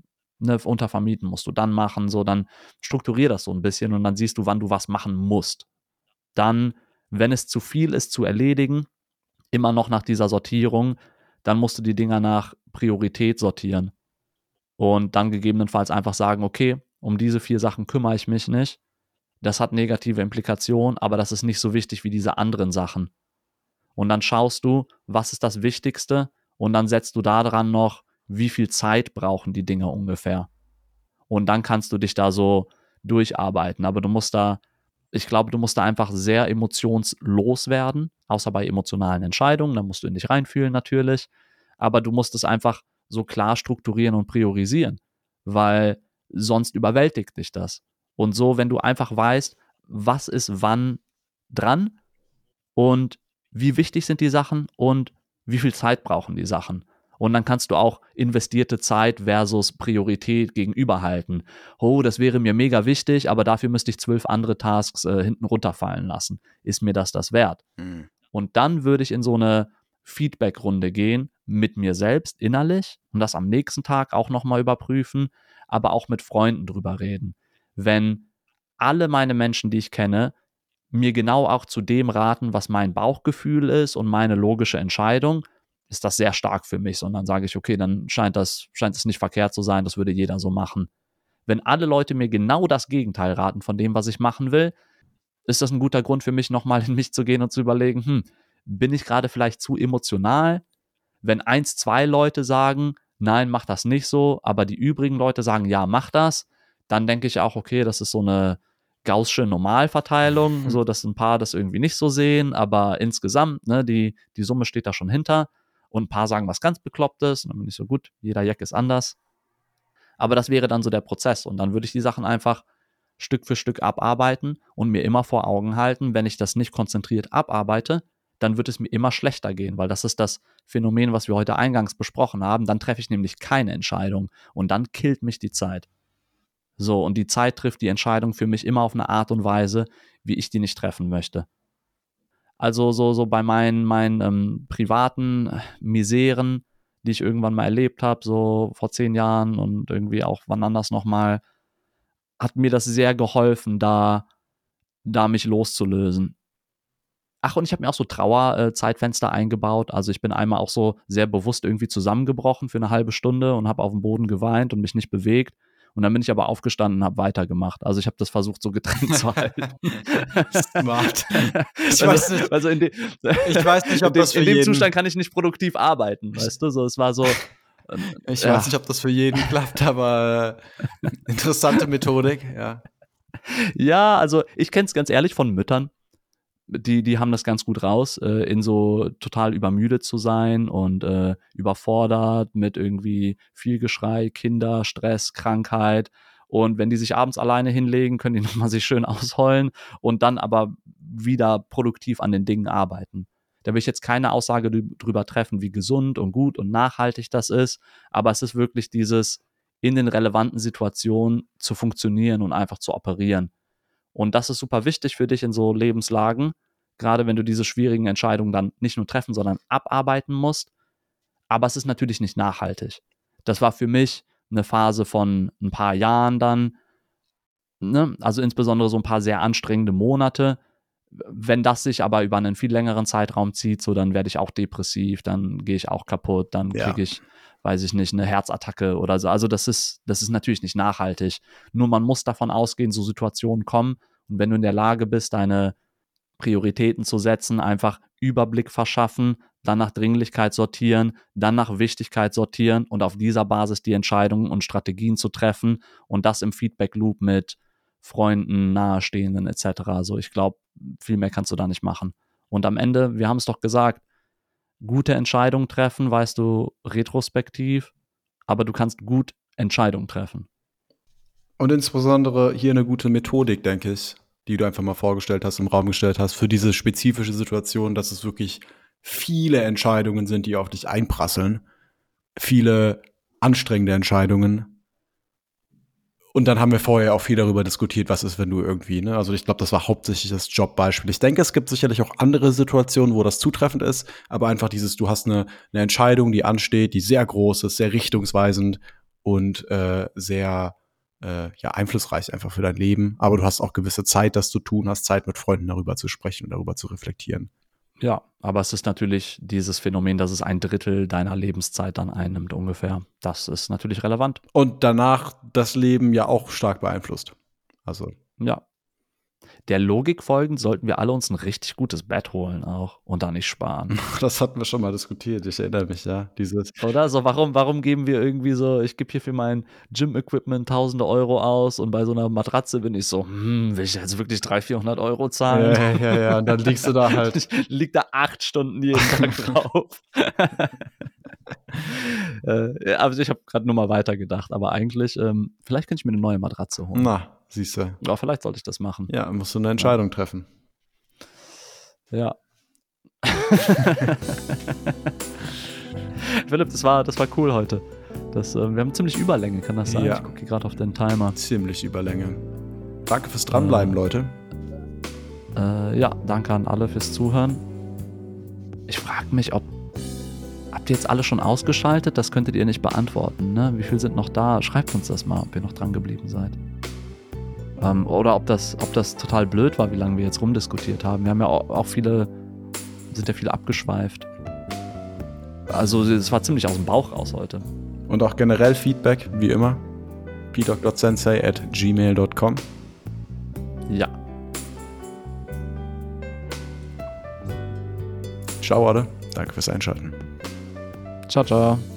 ne, untervermieten musst du dann machen, so, dann strukturier das so ein bisschen und dann siehst du, wann du was machen musst. Dann, wenn es zu viel ist zu erledigen, immer noch nach dieser Sortierung, dann musst du die Dinger nach Priorität sortieren. Und dann gegebenenfalls einfach sagen, okay, um diese vier Sachen kümmere ich mich nicht. Das hat negative Implikationen, aber das ist nicht so wichtig wie diese anderen Sachen. Und dann schaust du, was ist das Wichtigste und dann setzt du daran noch, wie viel Zeit brauchen die Dinge ungefähr. Und dann kannst du dich da so durcharbeiten. Aber du musst da, ich glaube, du musst da einfach sehr emotionslos werden, außer bei emotionalen Entscheidungen. Da musst du in dich reinfühlen natürlich. Aber du musst es einfach so klar strukturieren und priorisieren, weil sonst überwältigt dich das. Und so, wenn du einfach weißt, was ist wann dran und wie wichtig sind die Sachen und wie viel Zeit brauchen die Sachen. Und dann kannst du auch investierte Zeit versus Priorität gegenüberhalten. Oh, das wäre mir mega wichtig, aber dafür müsste ich zwölf andere Tasks äh, hinten runterfallen lassen. Ist mir das das wert? Mhm. Und dann würde ich in so eine Feedback-Runde gehen mit mir selbst innerlich und das am nächsten Tag auch nochmal überprüfen, aber auch mit Freunden drüber reden. Wenn alle meine Menschen, die ich kenne, mir genau auch zu dem raten, was mein Bauchgefühl ist und meine logische Entscheidung, ist das sehr stark für mich. Und dann sage ich, okay, dann scheint das, scheint es nicht verkehrt zu sein, das würde jeder so machen. Wenn alle Leute mir genau das Gegenteil raten von dem, was ich machen will, ist das ein guter Grund für mich, nochmal in mich zu gehen und zu überlegen, hm, bin ich gerade vielleicht zu emotional? Wenn eins, zwei Leute sagen, nein, mach das nicht so, aber die übrigen Leute sagen, ja, mach das, dann denke ich auch, okay, das ist so eine, Gaußsche Normalverteilung, (laughs) so dass ein paar das irgendwie nicht so sehen, aber insgesamt, ne, die, die Summe steht da schon hinter und ein paar sagen was ganz Beklopptes und dann bin ich so gut, jeder Jack ist anders. Aber das wäre dann so der Prozess und dann würde ich die Sachen einfach Stück für Stück abarbeiten und mir immer vor Augen halten, wenn ich das nicht konzentriert abarbeite, dann wird es mir immer schlechter gehen, weil das ist das Phänomen, was wir heute eingangs besprochen haben. Dann treffe ich nämlich keine Entscheidung und dann killt mich die Zeit. So, und die Zeit trifft die Entscheidung für mich immer auf eine Art und Weise, wie ich die nicht treffen möchte. Also so, so bei meinen, meinen ähm, privaten Miseren, die ich irgendwann mal erlebt habe, so vor zehn Jahren und irgendwie auch wann anders nochmal, hat mir das sehr geholfen, da, da mich loszulösen. Ach, und ich habe mir auch so Trauerzeitfenster äh, eingebaut. Also ich bin einmal auch so sehr bewusst irgendwie zusammengebrochen für eine halbe Stunde und habe auf dem Boden geweint und mich nicht bewegt. Und dann bin ich aber aufgestanden und habe weitergemacht. Also ich habe das versucht, so getrennt zu halten. (laughs) Smart. Ich also, weiß nicht, also in de, ich weiß nicht, ob (laughs) das für In dem jeden Zustand kann ich nicht produktiv arbeiten, weißt du? So, es war so. Ich ja. weiß nicht, ob das für jeden klappt, aber äh, interessante Methodik, ja. Ja, also ich kenne es ganz ehrlich von Müttern, die, die haben das ganz gut raus, äh, in so total übermüdet zu sein und äh, überfordert mit irgendwie viel Geschrei, Kinder, Stress, Krankheit. Und wenn die sich abends alleine hinlegen, können die (laughs) nochmal sich schön ausheulen und dann aber wieder produktiv an den Dingen arbeiten. Da will ich jetzt keine Aussage drüber treffen, wie gesund und gut und nachhaltig das ist, aber es ist wirklich dieses in den relevanten Situationen zu funktionieren und einfach zu operieren. Und das ist super wichtig für dich in so Lebenslagen, gerade wenn du diese schwierigen Entscheidungen dann nicht nur treffen, sondern abarbeiten musst. Aber es ist natürlich nicht nachhaltig. Das war für mich eine Phase von ein paar Jahren dann, ne? also insbesondere so ein paar sehr anstrengende Monate. Wenn das sich aber über einen viel längeren Zeitraum zieht, so dann werde ich auch depressiv, dann gehe ich auch kaputt, dann kriege ja. ich, weiß ich nicht, eine Herzattacke oder so. Also das ist, das ist natürlich nicht nachhaltig. Nur man muss davon ausgehen, so Situationen kommen und wenn du in der Lage bist, deine Prioritäten zu setzen, einfach Überblick verschaffen, dann nach Dringlichkeit sortieren, dann nach Wichtigkeit sortieren und auf dieser Basis die Entscheidungen und Strategien zu treffen und das im Feedback Loop mit Freunden, Nahestehenden etc. Also ich glaube, viel mehr kannst du da nicht machen. Und am Ende, wir haben es doch gesagt, gute Entscheidungen treffen, weißt du, retrospektiv, aber du kannst gut Entscheidungen treffen. Und insbesondere hier eine gute Methodik, denke ich, die du einfach mal vorgestellt hast, im Raum gestellt hast, für diese spezifische Situation, dass es wirklich viele Entscheidungen sind, die auf dich einprasseln. Viele anstrengende Entscheidungen. Und dann haben wir vorher auch viel darüber diskutiert, was ist, wenn du irgendwie, ne? Also ich glaube, das war hauptsächlich das Jobbeispiel. Ich denke, es gibt sicherlich auch andere Situationen, wo das zutreffend ist, aber einfach dieses, du hast eine, eine Entscheidung, die ansteht, die sehr groß ist, sehr richtungsweisend und äh, sehr äh, ja, einflussreich einfach für dein Leben. Aber du hast auch gewisse Zeit, das zu tun, hast Zeit mit Freunden darüber zu sprechen und darüber zu reflektieren. Ja, aber es ist natürlich dieses Phänomen, dass es ein Drittel deiner Lebenszeit dann einnimmt ungefähr. Das ist natürlich relevant. Und danach das Leben ja auch stark beeinflusst. Also. Ja, der Logik folgend sollten wir alle uns ein richtig gutes Bett holen auch und da nicht sparen. (laughs) Das hatten wir schon mal diskutiert, ich erinnere mich, ja. Dieses Oder so, warum, warum geben wir irgendwie so, ich gebe hier für mein Gym-Equipment tausende Euro aus und bei so einer Matratze bin ich so, hm, will ich jetzt wirklich 300, 400 Euro zahlen? Ja, ja, ja, und dann liegst du da (laughs) halt. Ich lieg da acht Stunden jeden Tag (laughs) drauf. (laughs) äh, also ich habe gerade nur mal weitergedacht, aber eigentlich, ähm, vielleicht könnte ich mir eine neue Matratze holen. Na, siehst du. Ja, vielleicht sollte ich das machen. Ja, musst du eine Entscheidung ja. treffen. Ja. (laughs) Philipp, das war, das war cool heute. Das, äh, wir haben ziemlich Überlänge, kann das sein? Ja. Ich gucke hier gerade auf den Timer. Ziemlich Überlänge. Danke fürs Dranbleiben, äh, Leute. Äh, ja, danke an alle fürs Zuhören. Ich frage mich, ob Habt ihr jetzt alle schon ausgeschaltet? Das könntet ihr nicht beantworten. Ne? Wie viele sind noch da? Schreibt uns das mal, ob ihr noch dran geblieben seid. Ähm, oder ob das, ob das total blöd war, wie lange wir jetzt rumdiskutiert haben. Wir haben ja auch, auch viele, sind ja viele abgeschweift. Also es war ziemlich aus dem Bauch raus heute. Und auch generell Feedback, wie immer. pdoc.sensei at gmail.com. Ja. Ciao, Ade. Danke fürs Einschalten. Ciao, ciao.